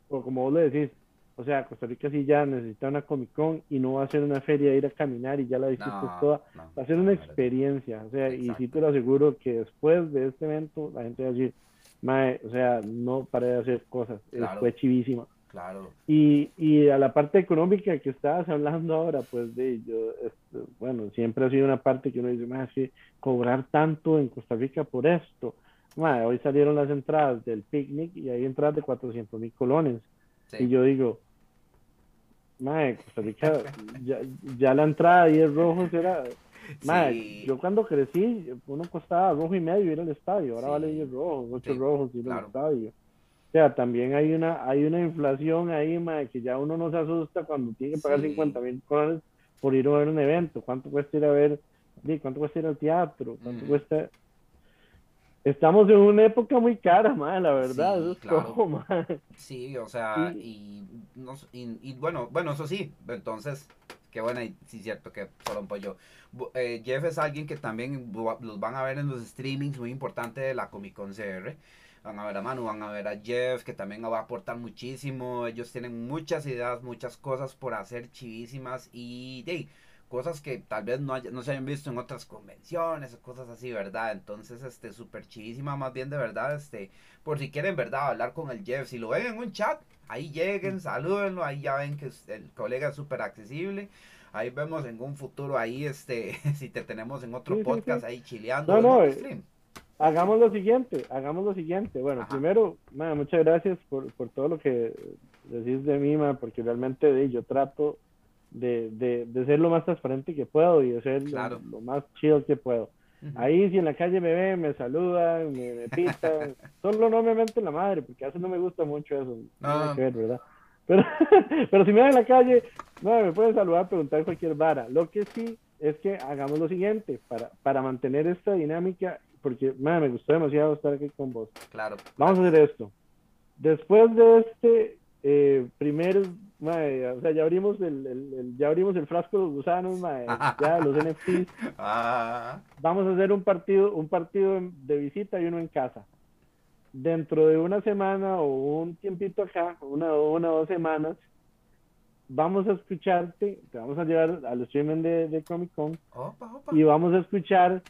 como vos lo decís, o sea, Costa Rica sí ya necesita una Comic Con y no va a ser una feria ir a caminar y ya la visita toda. va a ser una experiencia. O sea, y sí te lo aseguro que después de este evento la gente va a decir, Mae, o sea, no paré de hacer cosas. Fue chivísima. Claro. Y, y a la parte económica que estabas hablando ahora, pues de yo, este, bueno, siempre ha sido una parte que uno dice, más que cobrar tanto en Costa Rica por esto. Mae, hoy salieron las entradas del picnic y hay entradas de 400 mil colones. Y yo digo, Mae, Costa Rica, *laughs* ya, ya, la entrada de 10 rojos era. Mae, yo cuando crecí, uno costaba rojo y medio ir al estadio, ahora vale 10 rojos, 8 rojos ir al estadio. O sea, también hay una, hay una inflación ahí, que ya uno no se asusta cuando tiene que pagar 50 mil dólares por ir a ver un evento. ¿Cuánto cuesta ir a ver? ¿Cuánto cuesta ir al teatro? ¿Cuánto cuesta Estamos en una época muy cara, madre, la verdad. Sí, claro. sí o sea, y, y, bueno, bueno, eso sí, entonces, qué buena, y sí, cierto que solo un pollo. Eh, Jeff es alguien que también los van a ver en los streamings muy importante de la Comic Con CR. Van a ver a Manu, van a ver a Jeff, que también va a aportar muchísimo. Ellos tienen muchas ideas, muchas cosas por hacer chivísimas y de cosas que tal vez no, no se hayan visto en otras convenciones, cosas así, ¿verdad? Entonces, este, súper chidísima, más bien de verdad, este, por si quieren, ¿verdad? Hablar con el Jeff, si lo ven en un chat, ahí lleguen, salúdenlo, ahí ya ven que el colega es súper accesible. Ahí vemos en un futuro, ahí, este, *laughs* si te tenemos en otro podcast, ahí chileando. No, no, eh, hagamos lo siguiente, hagamos lo siguiente. Bueno, primero, muchas gracias por, por todo lo que decís de mí, porque realmente yo trato de, de, de, ser lo más transparente que puedo y de ser lo, más chido que puedo. Ahí si en la calle me ven, me saludan, me, me pitan, *laughs* solo no me meten la madre, porque a veces no me gusta mucho eso, no. que ver, ¿verdad? Pero, *laughs* pero si me ven en la calle, no, me pueden saludar, preguntar cualquier vara. Lo que sí es que hagamos lo siguiente, para, para mantener esta dinámica, porque me gustó demasiado estar aquí con vos. Claro. Vamos a hacer esto. Después de este eh, primer o sea, ya abrimos el, el, ya abrimos el frasco de los gusanos, ya los *laughs* NFTs. Ah. Vamos a hacer un partido, un partido de visita y uno en casa. dentro de una semana o un tiempito acá, una, una o dos semanas, vamos a escucharte, te vamos a llevar al streaming de, de Comic Con y vamos a escuchar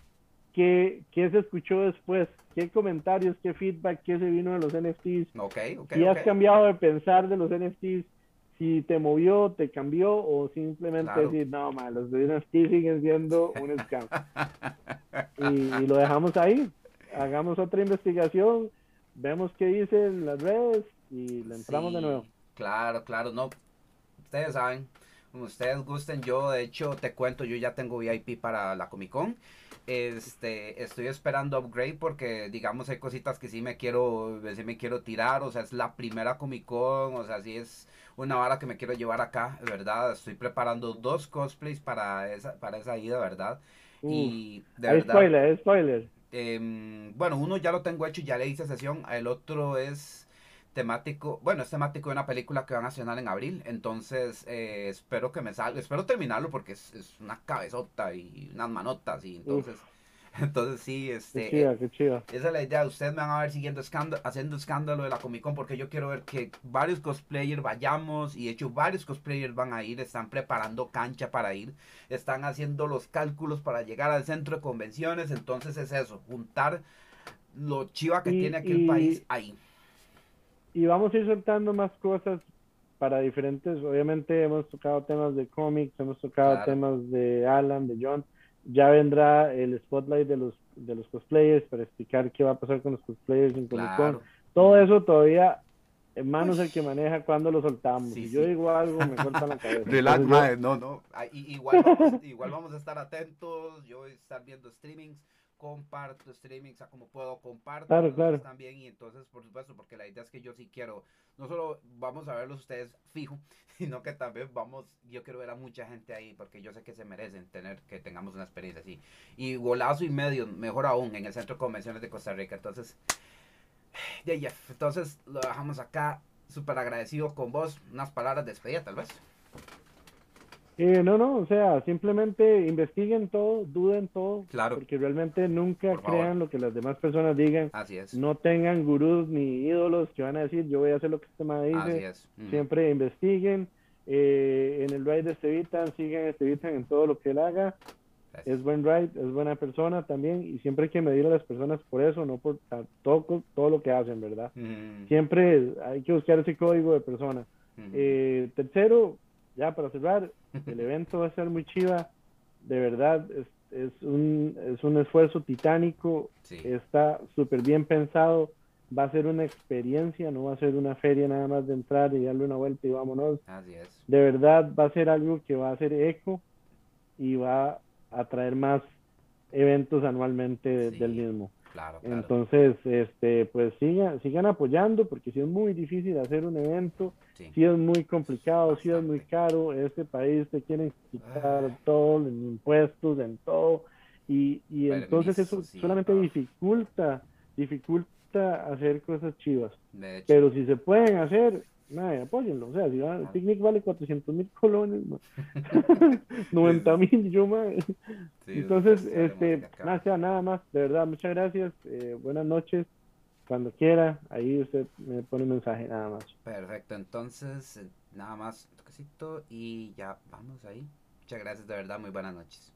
qué, qué se escuchó después, qué comentarios, qué feedback, qué se vino de los NFTs, okay, si has cambiado de pensar de los NFTs, si te movió, te cambió o simplemente decir, no, man, los NFTs siguen siendo un scam. *laughs* y, lo dejamos ahí, hagamos otra investigación, vemos qué dicen las redes y le entramos de nuevo. Claro, claro, no, ustedes saben, como ustedes gusten, yo de hecho te cuento, yo ya tengo VIP para la Comic Con. Este, estoy esperando upgrade porque digamos hay cositas que sí me quiero, sí me quiero tirar, o sea, es la primera Comic Con, o sea, sí es una vara que me quiero llevar acá, ¿verdad? Estoy preparando dos cosplays para esa, para esa ida, ¿verdad? y de verdad. Spoiler, spoiler. Em, bueno, uno ya lo tengo hecho, ya le hice sesión, el otro es temático, bueno, es temático de una película que van a estrenar en abril, entonces eh, espero que me salga, espero terminarlo porque es, una cabezota y unas manotas y entonces, *laughs* entonces sí, este, qué esa es la idea, ustedes me van a ver siguiendo escándalo, haciendo escándalo de la Comic Con porque yo quiero ver que varios cosplayers vayamos y de hecho varios cosplayers van a ir, están preparando cancha para ir, están haciendo los cálculos para llegar al centro de convenciones, entonces es eso, juntar lo chiva que tiene aquí el país ahí y vamos a ir soltando más cosas para diferentes, obviamente hemos tocado temas de cómics, hemos tocado temas de Alan, de John, ya vendrá el spotlight de los de los cosplayers para explicar qué va a pasar con los cosplayers en Comic Con. Todo eso todavía en manos el que maneja cuando lo soltamos. si yo digo algo, me cortan la cabeza. *laughs* Relax, no, no. Ah, igual, vamos, igual vamos a estar atentos. Yo voy a estar viendo streamings comparto streaming, o sea, como puedo, comparto también y entonces, por supuesto, porque la idea es que yo sí quiero, no solo vamos a verlos ustedes fijo, *laughs* sino que también vamos, yo quiero ver a mucha gente ahí, porque yo sé que se merecen tener, que tengamos una experiencia así. Y golazo y medio, mejor aún, en el Centro de Convenciones de Costa Rica. Entonces, *sighs* de Jeff, entonces lo dejamos acá, súper agradecido con vos, unas palabras de despedida tal vez. Eh, no, no, o sea, simplemente investiguen todo, duden todo, claro. porque realmente nunca crean lo que las demás personas digan. Así es. No tengan gurús ni ídolos que van a decir, yo voy a hacer lo que este tema dice. Así es. Siempre investiguen. Eh, en el ride de Estevitan, sigan Estevitan en todo lo que él haga. Es buen ride, es buena persona también, y siempre hay que medir a las personas por eso, no por todo, todo lo que hacen, ¿verdad? Siempre hay que buscar ese código de persona. eh, tercero, ya para cerrar, el *laughs* evento va a ser muy chiva, de verdad, es, es, un, es un esfuerzo titánico, está súper bien pensado, va a ser una experiencia, no va a ser una feria nada más de entrar y darle una vuelta y vámonos. De verdad va a ser algo que va a ser eco y va a traer más eventos anualmente del mismo. Entonces, este, pues sigan, sigan apoyando porque si es muy difícil hacer un evento, si es muy complicado, si es muy caro, este país te quieren quitar ah. todo en impuestos, en todo, y, y entonces eso solamente dificulta, dificulta hacer cosas chivas. Pero si se pueden hacer, Nada, apóyenlo. O sea, si va, el picnic vale 400 mil colones, 90 *laughs* *laughs* mil, yo más. Entonces, este, nada, nada más. De verdad, muchas gracias. Eh, buenas noches. Cuando quiera, ahí usted me pone un mensaje, nada más. Perfecto, entonces, eh, nada más, toquecito y ya vamos ahí. Muchas gracias, de verdad, muy buenas noches.